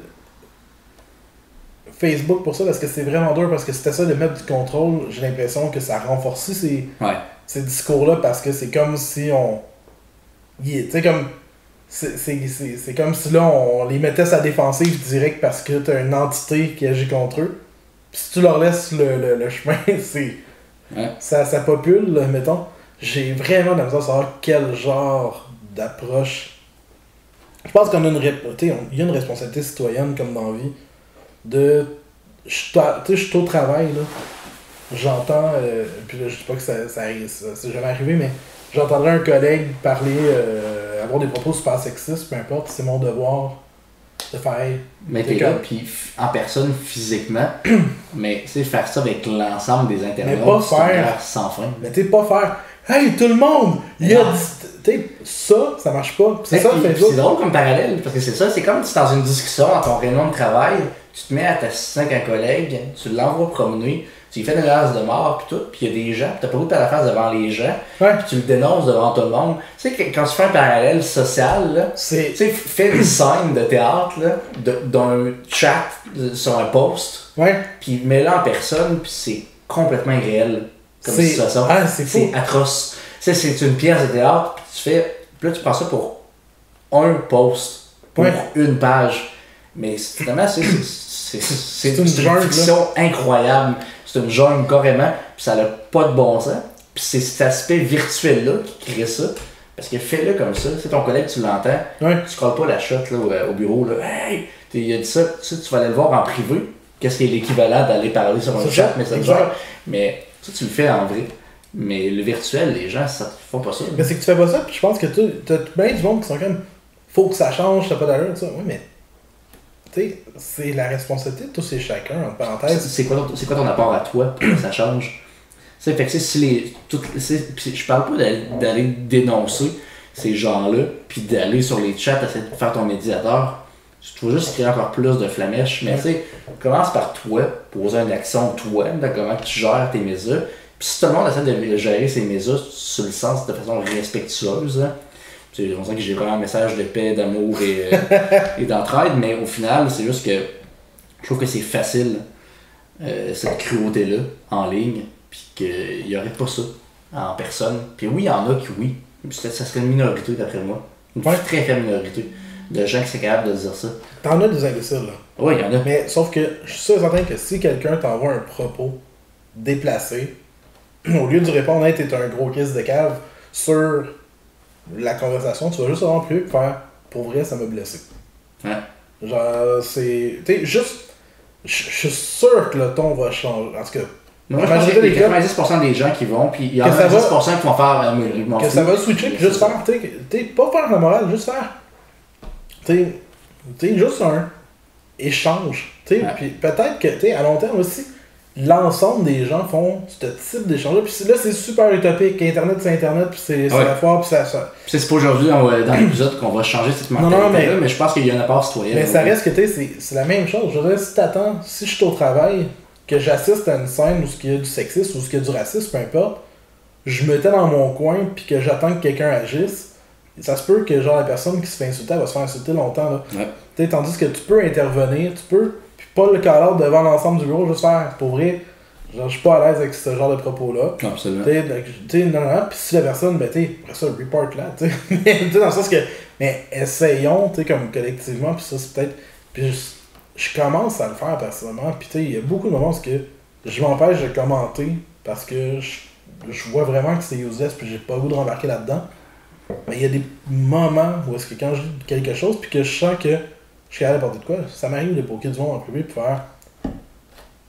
Facebook pour ça, parce que c'est vraiment dur. Parce que c'était ça de mettre du contrôle. J'ai l'impression que ça renforcit ces, ces discours-là. Parce que c'est comme si on. Tu sais, comme c'est comme si là, on les mettait sa défensive direct parce que t'as une entité qui agit contre eux. Puis si tu leur laisses le, le, chemin, (laughs) c'est. Ça, ça popule, mettons. J'ai vraiment la à savoir quel genre d'approche. Je pense qu'on a une, il y a une responsabilité citoyenne, comme dans la vie, de. Je suis au travail, là. J'entends. Euh, puis là, je dis pas que ça, ça, ça c'est jamais arrivé, mais j'entendrais un collègue parler. Euh, avoir des propos super sexistes, peu importe, c'est mon devoir de faire. Mais t'es là, puis en personne physiquement, (clears throat) mais tu sais, faire ça avec l'ensemble des internautes, mais pas faire sans fin. Mais tu pas faire. Hey, tout le monde! Il y a ça, ça marche pas. C'est ça, C'est drôle comme parallèle, parce que c'est ça, c'est comme si dans une discussion, dans ton réunion de travail, tu te mets à t'assister avec un collègue, tu l'envoies promener, tu lui fais une menace de mort, puis tout, puis il y a des gens, t'as pas le de la face devant les gens, puis tu le dénonces devant tout le monde. Tu sais, quand tu fais un parallèle social, là, tu sais, fais une (coughs) scène de théâtre, là, d'un chat sur un post, puis mets-le en personne, puis c'est complètement irréel comme situation. Ah, c'est atroce. Tu sais, c'est une pièce de théâtre, puis tu fais, puis là, tu prends ça pour un post, pour une page. Mais finalement, c'est une fiction incroyable. C'est une jungle carrément, puis ça n'a pas de bon sens. Puis c'est cet aspect virtuel-là qui crée ça. Parce que fais-le comme ça. C'est ton collègue, tu l'entends. Ouais. Tu colles pas la shot là, au, bureau. Là. Hey, il a dit ça. Tu, tu vas aller le voir en privé. Qu'est-ce qui est l'équivalent d'aller parler sur un chat, mais ça Mais ça, tu le fais en vrai. Mais le virtuel, les gens, ça font pas ça. Mais c'est que tu fais pas ça, puis je pense que tu as bien du monde qui sont comme faut que ça change, t'as pas d'allure, ça. Oui, mais sais, c'est la responsabilité de tous et chacun, en parenthèse. C'est quoi, ton- quoi ton apport à toi pour que ça change? Fait que si les. je parle pas d'aller dénoncer ces gens-là, puis d'aller sur les chats, essayer de faire ton médiateur. Tu vas juste créer encore plus de flamèches. Mais tu commence par toi, poser une action toi, de comment tu gères tes médias. Puis si tout le monde essaie de gérer ses médias sur le sens de façon respectueuse, hein, c'est- on sent que j'ai vraiment un message de paix, d'amour et, euh, et d'entraide, mais au final, c'est juste que je trouve que c'est facile, euh, cette cruauté-là, en ligne, puis qu'il n'y aurait pas ça en personne. Puis oui, il y en a qui oui, ça ça serait une minorité d'après moi. Une Ouais. très faible minorité de gens qui seraient capables de dire ça. T'en as des imbéciles, là. Oui, il y en a. Mais sauf que je suis sûr et certain que si quelqu'un t'envoie un propos déplacé, (clears throat) au lieu de répondre Hey, t'es un gros kiss de cave sur la conversation, tu vas juste avoir plus faire pour vrai, ça m'a blessé. Ouais. Genre, c'est. Tu sais, juste. Je suis sûr que le ton va changer. En tout cas, Moi, je pense des 90% des gens qui vont, puis il y en Que a ça va- 10% qui vont faire euh, que ça va switcher, puis juste faire, tu que- pas faire la morale, juste faire, tu sais, juste un échange, tu sais, Ouais. puis peut-être que, tu à long terme aussi, l'ensemble des gens font ce type d'échange-là, puis là, c'est super utopique, Internet, c'est Internet, puis c'est c'est Ouais. la foire, puis ça, ça- c'est pas aujourd'hui dans l'épisode qu'on va changer cette Non, mentalité non, mais- mais... je pense qu'il y a un apport citoyen. mais ça reste que, tu sais, c'est- la même chose, je veux dire, si t'attends, si je suis au travail, que j'assiste à une scène où il y a du sexisme, ou il y a du racisme, peu importe, je me tais dans mon coin, puis que j'attends que quelqu'un agisse, ça se peut que genre la personne qui se fait insulter, elle va se faire insulter longtemps. Là. Ouais. Tu tandis que tu peux intervenir, tu peux, pas le call devant l'ensemble du bureau, juste faire, pour vrai, genre, je suis pas à l'aise avec ce genre de propos-là. Absolument. Tu sais, non, non, non, puis si la personne, ben, tu sais, après ça, report là, tu sais. (laughs) Dans le sens que, mais essayons, tu sais, comme collectivement, puis ça, c'est peut-être. Puis je, je commence à le faire personnellement, puis tu sais, il y a beaucoup de moments où je m'empêche de commenter parce que je, je vois vraiment que c'est useless, puis j'ai pas le goût de rembarquer là-dedans. Mais il y a des moments où est-ce que quand je dis quelque chose, puis que je sens que je suis capable d'apporter de quoi, ça m'arrive de poker du monde en privé, puis faire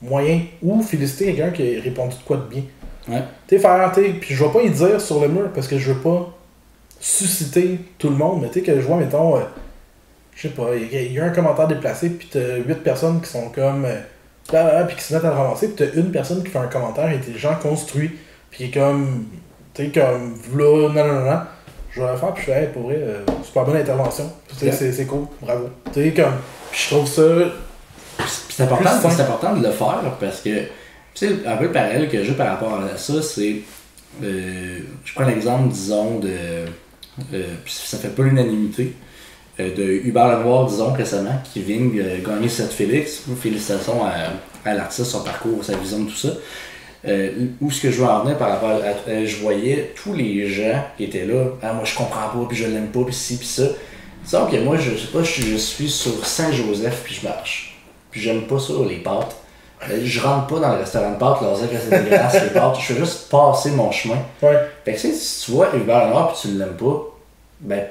moyen, ou féliciter quelqu'un qui a répondu de quoi de bien. Ouais. Tu sais, faire, tu sais, puis je vais pas y dire sur le mur parce que je veux pas susciter tout le monde, mais tu sais, que je vois, mettons, euh, je sais pas, il y, a- il y a un commentaire déplacé, puis t'as 8 personnes qui sont comme. euh, puis qui se mettent à le ramasser, puis t'as une personne qui fait un commentaire intelligent, construit, puis qui est comme. Tu sais, comme, non, non, non, non. Je vais le faire, puis je fais, hey, pour vrai, euh, super bonne intervention. Ouais. c'est- c'est cool, bravo. Tu sais, comme. Puis je trouve ça. Puis c'est important, important de le faire parce que, tu sais, un peu le parallèle que j'ai par rapport à ça, c'est. euh, je prends l'exemple, disons, de. euh, ça fait pas l'unanimité. euh, de Hubert Lenoir, disons, récemment, qui vient de gagner cette Félix. Félicitations à, à l'artiste, son parcours, sa vision, tout ça. Euh, où ce que je veux en venir par rapport à. euh, je voyais tous les gens qui étaient là. Ah, moi, je comprends pas, puis je l'aime pas, puis ci, puis ça. Disons que moi, je sais pas, je, suis sur Saint-Joseph, puis je marche. Puis j'aime pas ça, les pâtes. Euh, Je rentre pas dans le restaurant de pâtes, leur dire que c'est dégueulasse, les pâtes. Je fais juste passer mon chemin. Ouais. Fait que tu sais, si tu vois Hubert Lenoir puis tu ne l'aimes pas, ben,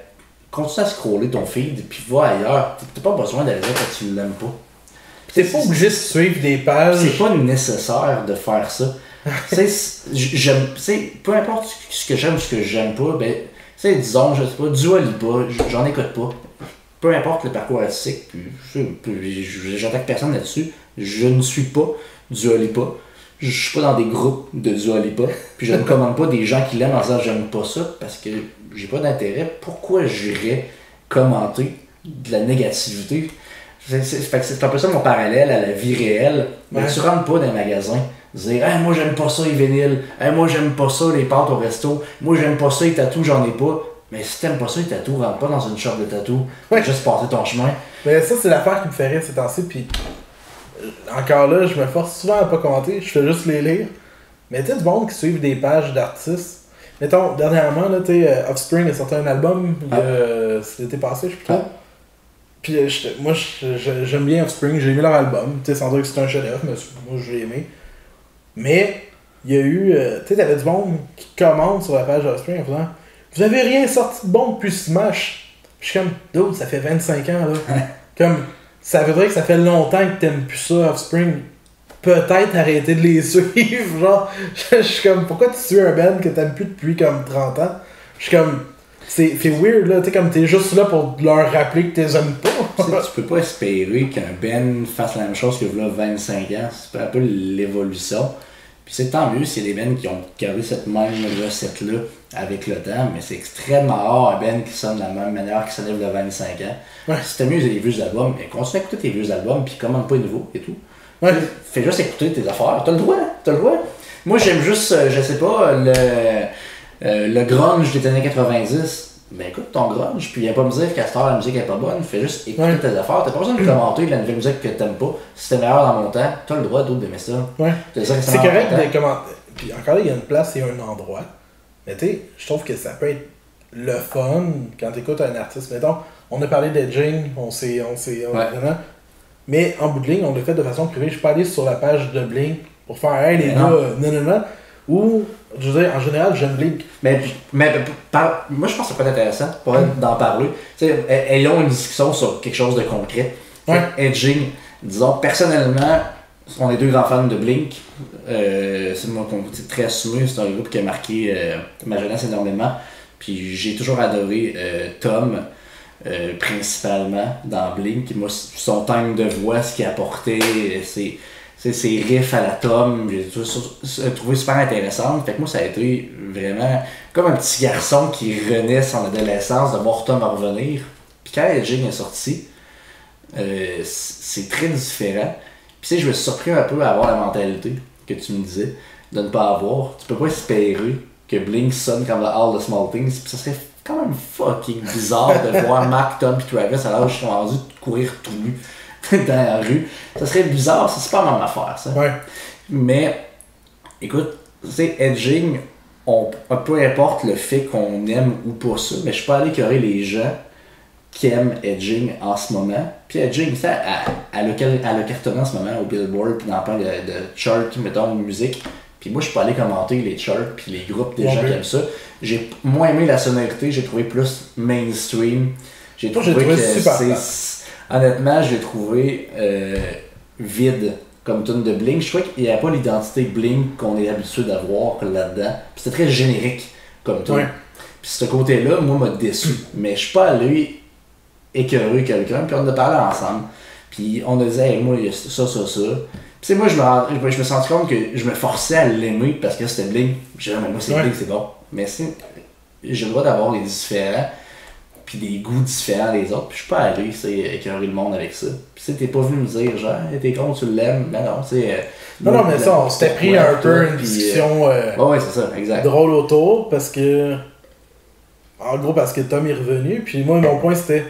continue à scroller ton feed puis va ailleurs. T'as- pas besoin d'aller dire que tu ne l'aimes pas. T'es pas obligé de suivre des pages. C'est pas nécessaire de faire ça. (laughs) J'aime, peu importe ce que j'aime ou ce que j'aime pas, ben, sais, disons, je sais pas, j- j'en écoute pas. Peu importe le parcours artistique, puis j'attaque personne là-dessus. Je ne suis pas Dua Lipa. Je suis pas dans des groupes de Dua Lipa. Puis je ne commande pas des gens qui l'aiment en disant j'aime pas ça parce que j'ai pas d'intérêt. Pourquoi j'irais commenter de la négativité? C'est un peu ça mon parallèle à la vie réelle. Mais tu rentres pas dans un magasin, dire hey, moi j'aime pas ça les vinyles, hey, moi j'aime pas ça les pâtes au resto, moi j'aime pas ça les tatous, j'en ai pas. Mais si t'aimes pas ça les tatous, rentre pas dans une shop de tatous, Ouais. juste passer ton chemin. Mais ça, c'est l'affaire qui me fait rire ces temps-ci. Puis euh, encore là, je me force souvent à pas commenter. Je fais juste les lire. Mais tu du monde qui suivent des pages d'artistes. Mettons, dernièrement, là, tu sais, euh, Offspring a sorti un album. il y a- euh, l'été passé, je crois. Ah. Puis euh, moi, j'aime bien Offspring. J'ai aimé leur album. Tu sais, sans dire que c'est un chef-d'œuvre, mais moi, je l'ai aimé. Mais il y a eu. euh, tu sais, t'avais du monde qui commente sur la page d'Offspring en faisant Vous avez rien sorti de bon depuis Smash. Puis je suis comme, dude, ça fait 25 ans, là. (laughs) comme, ça veut dire que ça fait longtemps que t'aimes plus ça, Offspring. Peut-être arrêter de les (laughs) suivre, genre. Je suis comme, pourquoi tu suis un band que t'aimes plus depuis comme 30 ans? Je suis comme, c'est weird, là. Tu sais, comme t'es juste là pour leur rappeler que t'es aimes pas. Tu peux pas espérer qu'un Ben fasse la même chose que là 25 ans. C'est un peu l'évolution. Puis c'est tant mieux s'il y a des Ben qui ont gardé cette même recette-là avec le temps, mais c'est extrêmement rare un Ben qui sonne de la même manière qu'il sonnait il y a 25 ans. Ouais. C'était mieux les vieux albums, mais continue à écouter tes vieux albums, puis commande pas les nouveaux et tout. Ouais. Fais juste écouter tes affaires. T'as le droit, t'as le droit. Moi, j'aime juste, euh, je sais pas, le, euh, le grunge des années 90. Ben écoute ton grunge, puis viens pas me dire qu'à cette heure la musique est pas bonne, fais juste écouter Ouais. tes affaires. T'as pas besoin de commenter de la nouvelle musique que t'aimes pas. Si c'était meilleur dans mon temps, t'as le droit d'autre d'aimer ça. Ouais. C'est correct de commenter. Puis encore là, il y a une place et un endroit. Mais tu sais, je trouve que ça peut être le fun quand tu écoutes un artiste. Mettons, on a parlé d'edging, on s'est. On s'est on- Ouais. Mais en bout de ligne, on l'a fait de façon privée. Je suis pas allé sur la page de Blink pour faire Hey les gars, non. euh, non, non, non. Ou, je veux dire, en général, j'aime Blink. Mais, mais par- moi, je pense que ça peut être intéressant pour elle d'en parler. Tu sais, elles- ont une discussion sur quelque chose de concret. Edging, disons, personnellement, on est deux grands fans de Blink. Euh, c'est moi qu'on très assumé, c'est un groupe qui a marqué euh, ma jeunesse énormément. Puis j'ai toujours adoré euh, Tom, principalement, dans Blink. Moi, son time de voix, ce qu'il apportait, c'est c'est ses riffs à la Tom, j'ai tout- trouvé super intéressant. Fait que moi, ça a été vraiment comme un petit garçon qui renaît son adolescence de voir Tom revenir. Puis quand Edging est sorti, euh, c'est très différent. Puis tu sais, je me suis surpris un peu à avoir la mentalité que tu me disais de ne pas avoir. Tu peux pas espérer que Blink sonne comme la All the Small Things. Puis ça serait quand même fucking bizarre de (laughs) voir Mark, Tom et Travis alors que je suis rendu de courir tout nu (laughs) dans la rue. Ça serait bizarre, c'est pas même affaire ça. Ouais. Mais, écoute, tu sais, edging, on, peu importe le fait qu'on aime ou pas ça, mais je pas allé écœurer les gens qui aiment edging en ce moment. Puis edging, ça, elle, elle, a, quel- elle a cartonné en ce moment au Billboard, puis dans plein de, de charts, mettons, de musique. Puis moi, je suis pas allé commenter les charts, puis les groupes des gens qui aiment ça. J'ai moins aimé la sonorité, j'ai trouvé plus mainstream. J'ai trouvé, trouvé que c'est-. Honnêtement, j'ai trouvé euh, vide comme tune de Blink. Je trouvais qu'il n'y avait pas l'identité Blink qu'on est habitué d'avoir là-dedans. Puis c'était très générique comme tune. Ouais. Puis ce côté-là, moi, m'a déçu. Mais je suis pas allé écœurer quelqu'un, puis on a parlé ensemble. Puis on a dit, hey, moi, il y a ça, ça, ça. Puis moi, je me, je me je suis rendu compte que je me forçais à l'aimer parce que c'était Blink. J'ai dit, Ah, mais moi, c'est Ouais. Blink, c'est bon. Mais si j'ai le droit d'avoir des différents, puis des goûts différents des autres, puis je suis pas allé, c'est écœurer le monde avec ça. Puis tu t'es pas venu me dire, genre, t'es con, tu l'aimes. Mais non, tu sais. euh, Non, non, mais ça, on s'était pris un peu une euh, discussion euh, Ouais, ouais, c'est ça, exact. drôle autour parce que. En gros, parce que Tom est revenu. Puis moi, mon point c'était.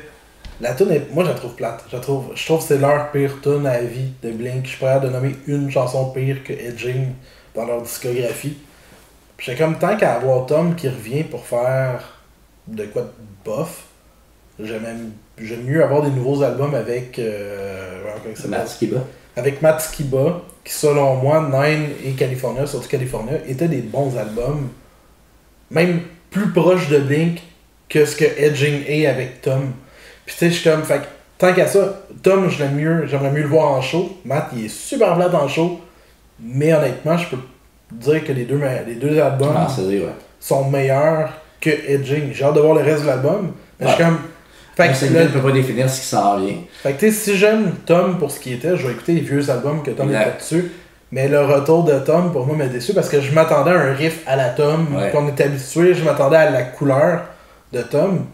La tune est. Moi, je la trouve plate. Je, la trouve... je trouve que c'est leur pire tune à vie de Blink. Je suis prêt à de nommer une chanson pire que Edging dans leur discographie. Puis j'ai comme tant qu'à avoir Tom qui revient pour faire de quoi de bof. J'aime mieux avoir des nouveaux albums avec. Euh... Matt Skiba. avec Matt Skiba, qui selon moi, Nine et California, surtout California, étaient des bons albums, même plus proches de Blink que ce que Edging est avec Tom. Puis tu sais, je suis comme, fait tant qu'à ça, Tom, je l'aime mieux, j'aimerais mieux le voir en show. Matt, il est super plat en show, mais honnêtement, je peux dire que les deux, les deux albums Ah, sont meilleurs que Edging. J'ai hâte de voir le reste de l'album, mais je suis comme... Fait Fait que ne peut pas définir ce qui s'en vient. fait que tu sais, si j'aime Tom pour ce qu'il était, je vais écouter les vieux albums que Tom Exact. était dessus. Mais le retour de Tom, pour moi, m'a déçu parce que je m'attendais à un riff à la Tom, Ouais. qu'on est habitué, je m'attendais à la couleur de Tom.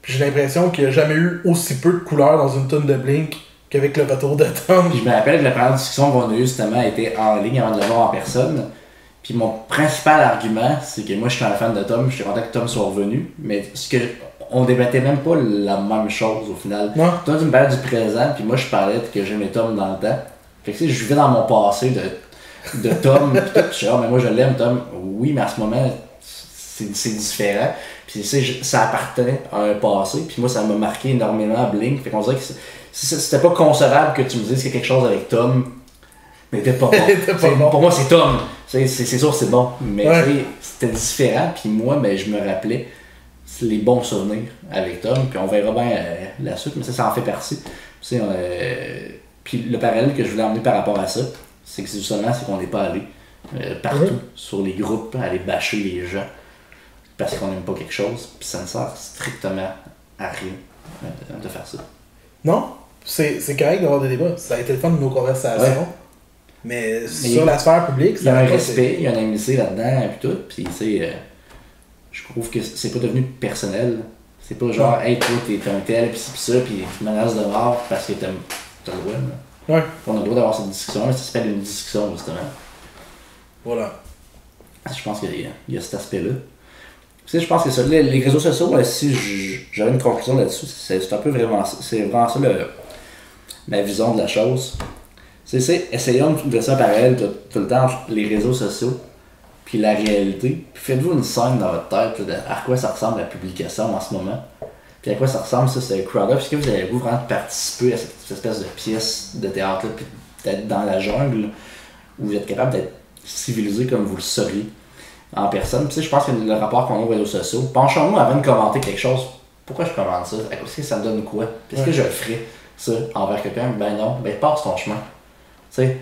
Puis j'ai l'impression qu'il n'y a jamais eu aussi peu de couleurs dans une tune de Blink qu'avec le retour de Tom. Puis je me rappelle que la première discussion qu'on a eue, justement, était en ligne avant de le voir en personne. Puis mon principal argument, c'est que moi, je suis un fan de Tom, je suis content que Tom soit revenu. Mais ce que on débattait même pas la même chose au final. Non? Toi, tu me parlais du présent, puis moi, je parlais de que j'aimais Tom dans le temps. Fait que tu sais, je vivais dans mon passé de, de Tom, pis tout, je suis ah, mais moi, je l'aime, Tom. Oui, mais à ce moment, c'est différent. Puis tu sais, je- ça appartenait à un passé, puis moi, ça m'a marqué énormément à Blink. Fait qu'on dirait que c'était pas concevable que tu me dises qu'il y a quelque chose avec Tom n'était pas (laughs) bon. Pas bon. Pour moi, c'est Tom. C'est sûr, c'est bon. Mais Ouais. c'était différent, puis moi, ben, je me rappelais les bons souvenirs avec Tom, puis on verra bien euh, la suite, mais ça, ça en fait partie. Tu sais, euh, puis le parallèle que je voulais emmener par rapport à ça, c'est que c'est justement c'est qu'on n'est pas allé euh, partout sur les groupes aller bâcher les gens parce qu'on n'aime pas quelque chose, puis ça ne sert strictement à rien de, faire ça. Non, c'est c'est correct d'avoir des débats. Ça a été le fun de nos conversations. Ouais. Mais, Mais sur la sphère publique, Il y a un respect, il y a une amitié là-dedans, puis tout. Puis, euh, je trouve que c'est pas devenu personnel. C'est pas genre, hey, toi, t'es un tel, pis pis ça, pis tu menaces de mort parce que t'as le droit. là. Ouais, On a le droit d'avoir cette discussion, mais ça s'appelle une discussion, justement. voilà. Je pense qu'il y, y a cet aspect-là. Tu sais, je pense que ça, les, les réseaux sociaux, là, si j'avais une conclusion là-dessus, c'est un peu vraiment. C'est vraiment ça le, ma vision de la chose. C'est, essayons de ça parallèle tout, tout le temps les réseaux sociaux puis la réalité. Puis faites-vous une scène dans votre tête là, de à quoi ça ressemble la publication en ce moment. Puis à quoi ça ressemble ça, c'est crowd-up. Est-ce que vous avez vous vraiment participer à cette espèce de pièce de théâtre-là, puis d'être dans la jungle, où vous êtes capable d'être civilisé comme vous le seriez en personne? Puis, je pense que le rapport qu'on a aux réseaux sociaux, penchons-nous avant de commenter quelque chose. Pourquoi je commande ça? Est-ce que ça me donne quoi? Puis Est-ce que je le ferais, ça, envers quelqu'un? Ben non, ben passe ton chemin. Tu sais,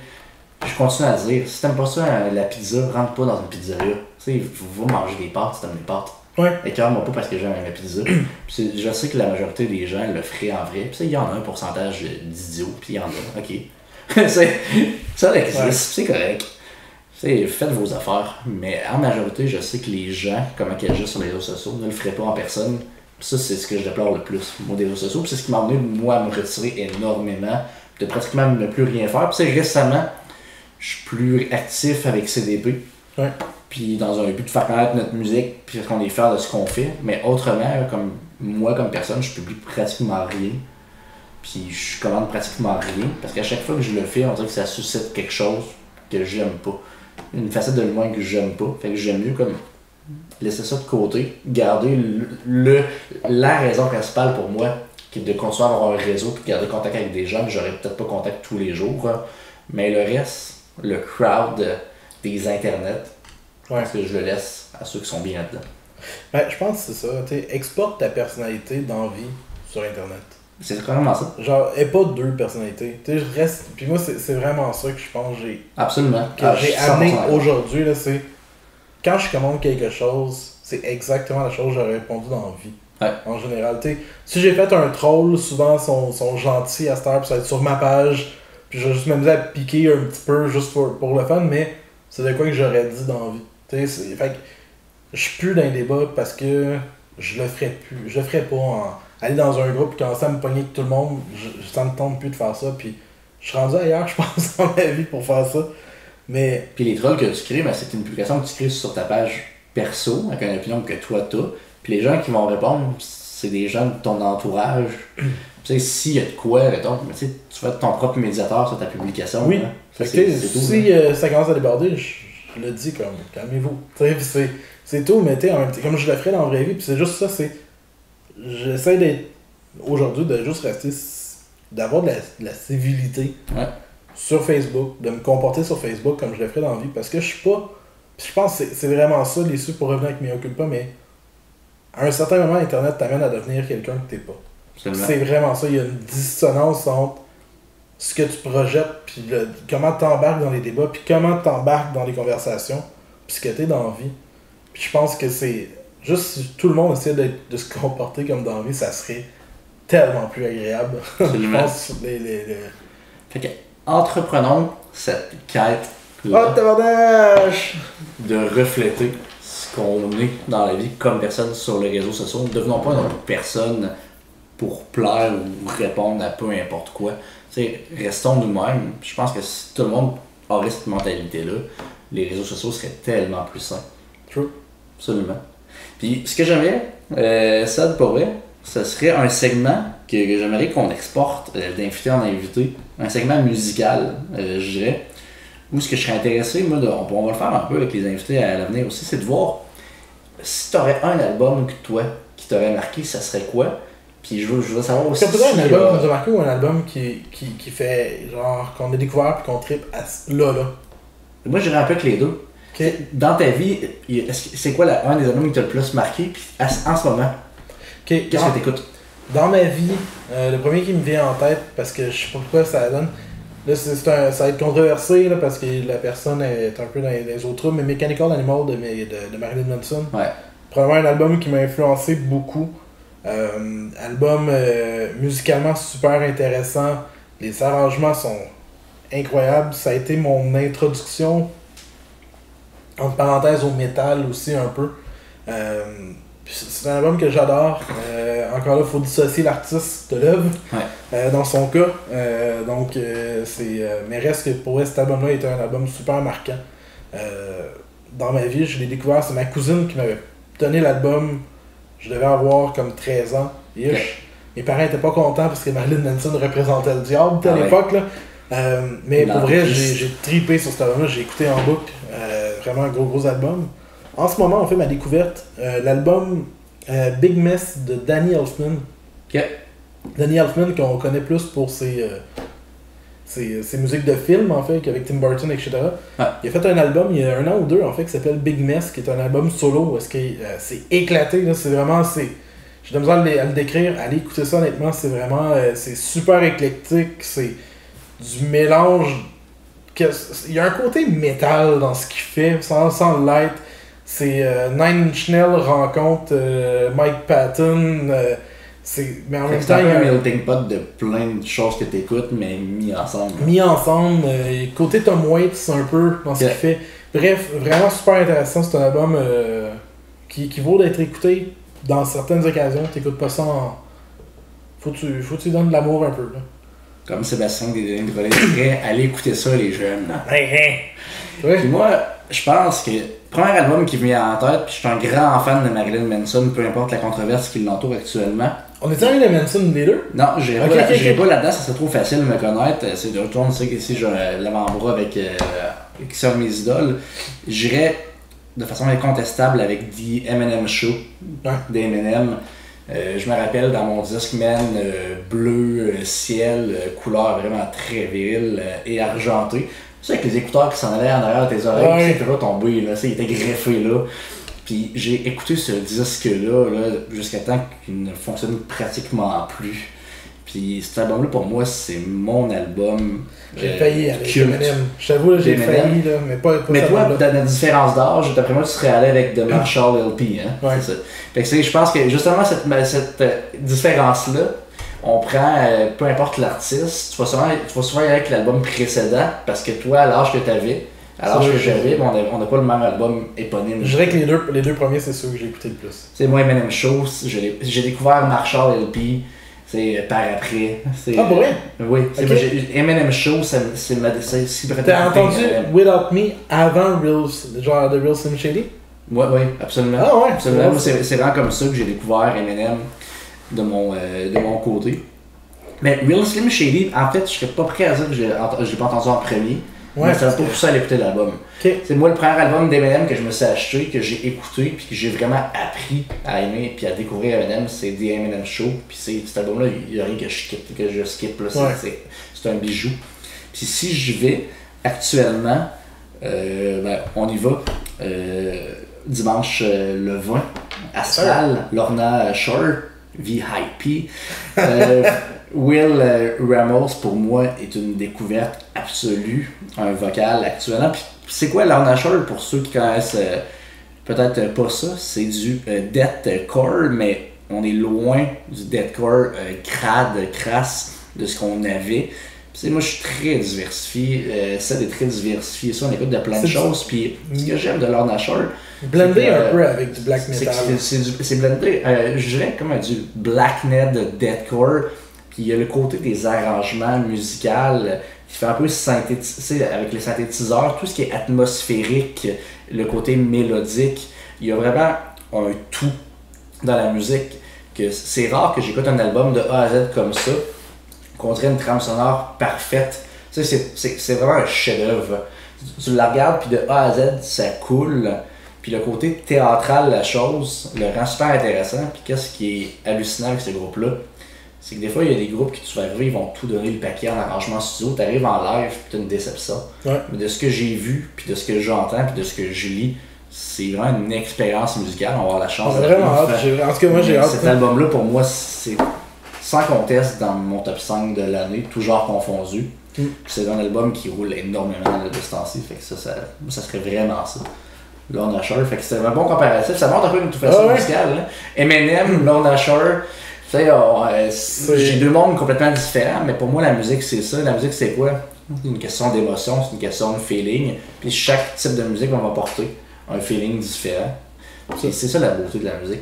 je continue à dire, si t'aimes pas ça, euh, la pizza, rentre pas dans une pizzeria. Tu sais, va manger des pâtes si t'aimes les pâtes. Ouais. Écœure-moi pas parce que j'aime la pizza. (clears throat) Puis je sais que la majorité des gens le feraient en vrai. Puis il y en a un pourcentage d'idiots, puis il y en a, ok. (laughs) Ça existe, Ouais. c'est correct. Tu sais, faites vos affaires. Mais en majorité, je sais que les gens, comment ils agissent sur les réseaux sociaux, ne le feraient pas en personne. Puis ça, c'est ce que je déplore le plus, moi, des réseaux sociaux. Puis c'est ce qui m'a amené, moi, à me retirer énormément, de pratiquement ne plus rien faire. Puis c'est récemment, je suis plus actif avec CDP. Ouais. Puis dans un but de faire connaître notre musique, puis qu'on est fier de ce qu'on fait. Mais autrement, comme moi, comme personne, je publie pratiquement rien. Puis je commande pratiquement rien. Parce qu'à chaque fois que je le fais, on dirait que ça suscite quelque chose que j'aime pas. Une facette de moi que j'aime pas. Fait que j'aime mieux comme laisser ça de côté, garder le, le- la raison principale pour moi, qui est de continuer à avoir un réseau puis garder contact avec des gens que j'aurais peut-être pas contact tous les jours. hein. Mais le reste, le crowd des internets, Ouais. parce que je le laisse à ceux qui sont bien là-dedans. Ben, je pense que c'est ça. tu sais, exporte ta personnalité d'envie sur Internet. C'est vraiment ça. Genre, et pas deux personnalités. Tu sais, je reste. Puis moi, c'est c'est vraiment ça que je pense que j'ai Absolument. que Ah, j'ai suis 100% amené aujourd'hui, là, c'est quand je commande quelque chose, c'est exactement la chose que j'aurais répondu dans la vie. Ouais. En général, tu sais, si j'ai fait un troll, souvent ils sont, sont gentils à cette heure, puis ça va être sur ma page, puis je vais juste m'amuser à piquer un petit peu juste pour, pour le fun, mais c'est de quoi que j'aurais dit dans la vie. Tu sais, fait que je suis plus dans les débats parce que je le ferais plus. Je le ferais pas en aller dans un groupe et commencer à me pogner avec tout le monde, je, ça me tente plus de faire ça, puis je suis rendu ailleurs, (laughs) je pense, dans ma vie pour faire ça. Mais Puis les trolls que tu crées, ben, c'est une publication que tu crées sur ta page perso, avec une opinion que toi t'as. Puis les gens qui vont répondre, c'est des gens de ton entourage. (clears throat) tu sais, s'il y a de quoi, mettons, mais tu être ton propre médiateur sur ta publication. Oui. hein. Fait que, si hein. euh, ça commence à déborder, je, je le dis comme calmez-vous. C'est, c'est tout, mais tu sais, en même temps, comme je le ferais dans la vraie vie, puis c'est juste ça, c'est. J'essaie d'être. Aujourd'hui, de juste rester. d'avoir de la, de la civilité Ouais. sur Facebook, de me comporter sur Facebook comme je le ferais dans la vie, parce que je suis pas. je pense que c'est, vraiment ça, les sous pour revenir avec mes pas, mais à un certain moment, Internet t'amène à devenir quelqu'un que t'es pas. C'est vraiment ça. Il y a une dissonance entre ce que tu projettes, puis le- comment tu embarques dans les débats, puis comment tu embarques dans les conversations, puis ce que tu es dans la vie. Puis je pense que c'est. Juste si tout le monde essaie d'être- de se comporter comme dans la vie, ça serait tellement plus agréable. (laughs) je pense. Les, les, les... Fait que, entreprenons cette quête Oh, de refléter ce qu'on est dans la vie comme personne sur les réseaux sociaux. Ne devenons pas une personne pour plaire ou répondre à peu importe quoi. Tu sais, restons nous-mêmes. Je pense que si tout le monde aurait cette mentalité-là, les réseaux sociaux seraient tellement plus sains. True. Absolument. Puis ce que j'aimerais, euh, ça pour vrai, ce serait un segment que, que j'aimerais qu'on exporte euh, d'invité en invité. Un segment musical, euh, je dirais. Où ce que je serais intéressé, moi, de- on, on va le faire un peu avec les invités à l'avenir aussi, c'est de voir si tu aurais un album que toi, qui t'aurait marqué, ça serait quoi? Puis je veux, je veux savoir aussi. Est-ce que peut-être un si, album euh, qui nous a marqué ou un album qui, qui, qui fait genre qu'on a découvert puis qu'on tripe à là là? moi, je dirais un peu que les deux. Dans ta vie, c'est quoi la- un des albums qui t'a le plus marqué puis à en ce moment? Qu'est-ce que t'écoutes? Dans ma vie, euh, le premier qui me vient en tête, parce que je sais pas pourquoi ça donne, là c'est un- ça va être controversé là, parce que la personne est un peu dans les, les autres mais Mechanical Animal de, de, de Marilyn Manson, Ouais. probablement un album qui m'a influencé beaucoup. Euh, album euh, musicalement super intéressant. Les arrangements sont incroyables. Ça a été mon introduction, entre parenthèses, au métal aussi un peu. Euh, c'est un album que j'adore. Encore là, il faut dissocier l'artiste de l'œuvre. Ouais. Dans son cas. Donc, c'est. mais reste que pour vrai, cet album-là était un album super marquant. Dans ma vie, je l'ai découvert, c'est ma cousine qui m'avait donné l'album. Je devais avoir comme 13 ans. ish. Mes parents étaient pas contents parce que Marilyn Manson représentait le diable à Ah ouais. l'époque. là. Euh, mais pour vrai, j'ai tripé sur cet album-là, j'ai écouté en boucle. Euh, vraiment un gros gros album. En ce moment, on fait ma découverte. euh, L'album euh, Big Mess de Danny Elfman. Ok. Danny Elfman, qu'on connaît plus pour ses, ses, musiques de film, en fait, qu'avec Tim Burton, etc. Il a fait un album il y a un an ou deux, en fait, qui s'appelle Big Mess, qui est un album solo, est-ce que euh, c'est éclaté, là, c'est vraiment, c'est... J'ai de la misère à le, à le décrire, allez écouter ça, honnêtement, c'est vraiment, euh, c'est super éclectique, c'est du mélange, il y a un côté métal dans ce qu'il fait, sans, sans l'être, c'est euh, Nine Inch Nails rencontre Mike Patton, mais en même C'est temps, il y un a peu un- un melting pot de plein de choses que t'écoutes, mais mis ensemble. mis ensemble. euh, côté Tom Waits, un peu dans ce qu'il fait. Bref, vraiment super intéressant. C'est un album euh, qui, qui vaut d'être écouté dans certaines occasions. T'écoutes pas ça en. Faut que tu, faut que tu donnes de l'amour un peu. Là. Comme Sébastien des Denis dirait, allez écouter ça, les jeunes. Puis moi, je pense que premier album qui me vient en tête, puis je suis un grand fan de Marilyn Manson, peu importe la controverse qui l'entoure actuellement. On est allé de Manson les deux Non, j'irai Ok, pas, pas là-dedans, ça serait trop facile de me connaître. C'est de retourner, tu sais, ici j'ai l'avant-bras avec euh, qui sont mes idoles. J'irai de façon incontestable avec The Eminem Show Ouais. d'Eminem. Euh, je me rappelle dans mon Discman euh, bleu, euh, ciel, euh, couleur vraiment très virile euh, et argenté. Tu sais, avec les écouteurs qui s'en allaient en arrière de tes oreilles, Ouais. pas tombé, là, il était greffé là. Puis j'ai écouté ce disque-là là, jusqu'à temps qu'il ne fonctionne pratiquement plus. Puis cet album-là, pour moi, c'est mon album. J'ai euh, failli avec. Eminem. Je t'avoue, là, j'ai failli, là, mais pas, pas Mais toi, dans la différence d'âge, d'après moi, tu serais allé avec The Marshall LP. Hein? Ouais. Ça. Fait que je pense que justement, cette, cette euh, différence-là, on prend, euh, peu importe l'artiste, tu vas souvent, tu vas souvent aller avec l'album précédent, parce que toi, à l'âge que tu avais, C'est que j'avais, on n'a pas le même album éponyme. Je dirais que les deux, les deux premiers, c'est ceux que j'ai écouté le plus. C'est moi, Eminem Show, j'ai découvert Marshall LP, c'est euh, par après. Ah, pour vrai? Oui. moi, j'ai- Eminem Show, c'est ma T'as entendu euh, Without Me avant Real, genre de Real Slim Shady? Ouais, ouais, absolument. Ah ouais? Absolument. C'est vraiment comme ça que j'ai découvert Eminem de mon, euh, de mon côté. Mais Real Slim Shady, en fait, je serais pas prêt à dire que je l'ai pas entendu en premier. Ouais, ça m'a pas poussé à l'écouter l'album. C'est moi le premier album d'Eminem que je me suis acheté, que j'ai écouté, puis que j'ai vraiment appris à aimer, puis à découvrir Eminem, c'est The Eminem Show. Puis cet album-là, il y a rien que je skip, que je skip là, c'est- Ouais. c'est- c'est un bijou. Puis si j'y vais actuellement, euh, ben, on y va. Euh, dimanche euh, le 20, Astral, Lorna Shore, VIP. Euh, Will euh, Ramos, pour moi, est une découverte absolue, un vocal actuellement. Puis c'est quoi Lorna Shore pour ceux qui connaissent euh, peut-être euh, pas ça? C'est du euh, deathcore, mais on est loin du deathcore crade, crasse de ce qu'on avait. Sais, moi, je suis très diversifié. Euh, ça, est très diversifié. Ça, on écoute de plein de choses. Puis, ce que j'aime de Lorna Shore, Blendé un peu avec du black metal. c'est- blendé, euh, je dirais comme du blacknet de deathcore. Puis il y a le côté des arrangements musicaux qui fait un peu synthétiser avec les synthétiseurs, tout ce qui est atmosphérique, le côté mélodique. Il y a vraiment un tout dans la musique. que C'est rare que j'écoute un album de A à Z comme ça, qu'on dirait une trame sonore parfaite. Tu sais, c'est- vraiment un chef-d'œuvre. Tu, tu la regardes, puis de A à Z, ça coule. Puis le côté théâtral de la chose le rend super intéressant. Puis qu'est-ce qui est hallucinant avec ce groupe-là, c'est que des fois, il y a des groupes qui tu vas arriver, ils vont tout donner le paquet en arrangement studio. Tu arrives en live, puis tu une déception. Ouais. Mais de ce que j'ai vu, puis de ce que j'entends, puis de ce que je lis, c'est vraiment une expérience musicale. On va avoir la chance vraiment faire- hâte. En tout cas, moi, j'ai hâte. Cet album-là, pour moi, c'est sans conteste dans mon top 5 de l'année, tout genre confondu. Mm. C'est un album qui roule énormément de ce temps-ci, fait que ça, ça, ça serait vraiment ça. Lorna Shore. Fait que c'est un bon comparatif. Ça montre un peu une toute façon Ah ouais? musicale. Là. Eminem, (clears throat) Lorna Shore. Tu sais, euh, j'ai deux mondes complètement différents, mais pour moi, la musique, c'est ça. La musique, c'est quoi? C'est une question d'émotion, c'est une question de feeling. Puis chaque type de musique, on va porter un feeling différent. C'est ça la beauté de la musique.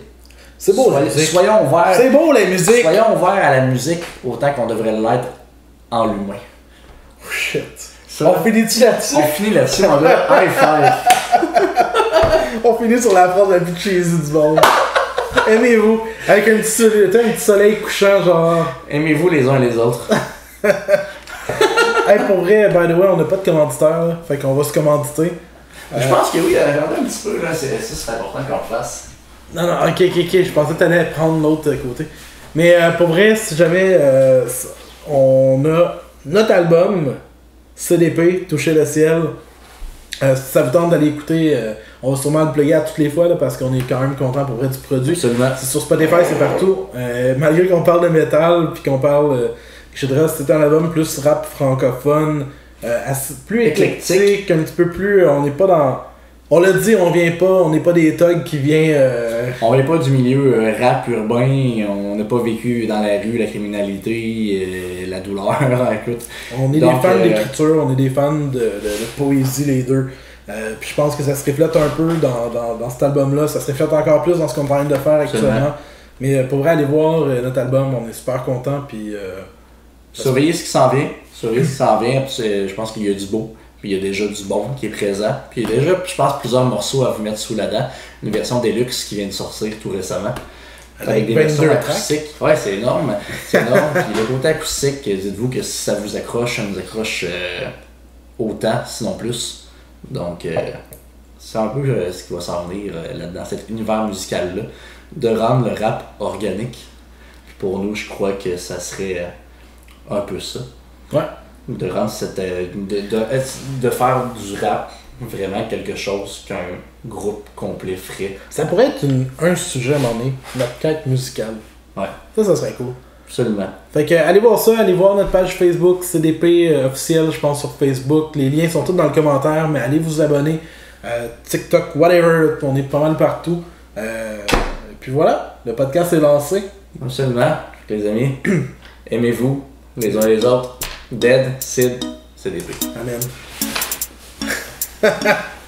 C'est beau, la musique. Soyons ouverts. C'est beau, la musique. Soyons ouverts à la musique autant qu'on devrait l'être en l'humain. Oh, shit. On finit-tu là-dessus? on finit là-dessus, mon gars. (laughs) High five. On finit sur la phrase la plus cheesy du monde. Aimez-vous. Avec un petit, soleil, un petit soleil couchant, genre. Aimez-vous les uns les autres. Hey, pour vrai, by the way, on n'a pas de commanditaire, là. Fait qu'on va se commanditer. Je pense que oui, euh, regardez un petit peu, là, c'est, ça c'est important qu'on le fasse. Non, non, ok, ok, ok. Je pensais que t'allais prendre l'autre côté. Mais euh, pour vrai, si jamais euh, on a notre album CDP, Toucher le ciel, euh, si ça vous tente d'aller écouter, euh, on va sûrement le plugger à toutes les fois là, parce qu'on est quand même content pour vrai du produit. Absolument. C'est sur Spotify, c'est partout. Euh, malgré qu'on parle de métal, puis qu'on parle. Euh, je dirais c'était un album plus rap francophone, euh, assez- plus Éclectique. éclectique, un petit peu plus. euh, on n'est pas dans. On l'a dit, on vient pas, on n'est pas des thugs qui vient. euh, On n'est pas du milieu euh, rap urbain, on n'a pas vécu dans la rue la criminalité, euh, la douleur, (laughs) écoute. on est Donc, des fans d'écriture, on est des fans de, de- de poésie, les deux. Puis je pense que ça se reflète un peu dans, dans, dans cet album-là. Ça se reflète encore plus dans ce qu'on est en train de faire actuellement. Absolument. Mais pour aller voir notre album, on est super content. Puis. euh, Surveillez ce qui s'en vient, surveillez ce qui s'en vient, je pense qu'il y a du beau, puis il y a déjà du bon qui est présent, puis il y a déjà, je pense, plusieurs morceaux à vous mettre sous la dent. Une version Deluxe qui vient de sortir tout récemment. Avec des 22 versions acoustiques. Ouais, c'est énorme. C'est énorme. Puis le côté acoustique, dites-vous que si ça vous accroche, ça nous accroche euh, autant, sinon plus. Donc, euh, c'est un peu euh, ce qui va s'en venir là-dedans, cet univers musical-là, de rendre le rap organique. Puis pour nous, je crois que ça serait un peu ça. Ouais. De rendre cette. euh, de, de, de faire du rap vraiment quelque chose qu'un groupe complet ferait? Ça pourrait être une- un sujet à un moment donné, notre quête musicale. Ouais. Ça, ça serait cool. Absolument. Fait que allez voir ça, allez voir notre page Facebook, CDP euh, officiel, je pense, sur Facebook. Les liens sont tous dans le commentaire, mais allez vous abonner. Euh, TikTok, whatever, on est pas mal partout. Euh, et puis voilà, le podcast est lancé. Absolument, les amis. (clears throat) Aimez-vous les uns les autres. Dead, Sid, CDP. Amen. (laughs)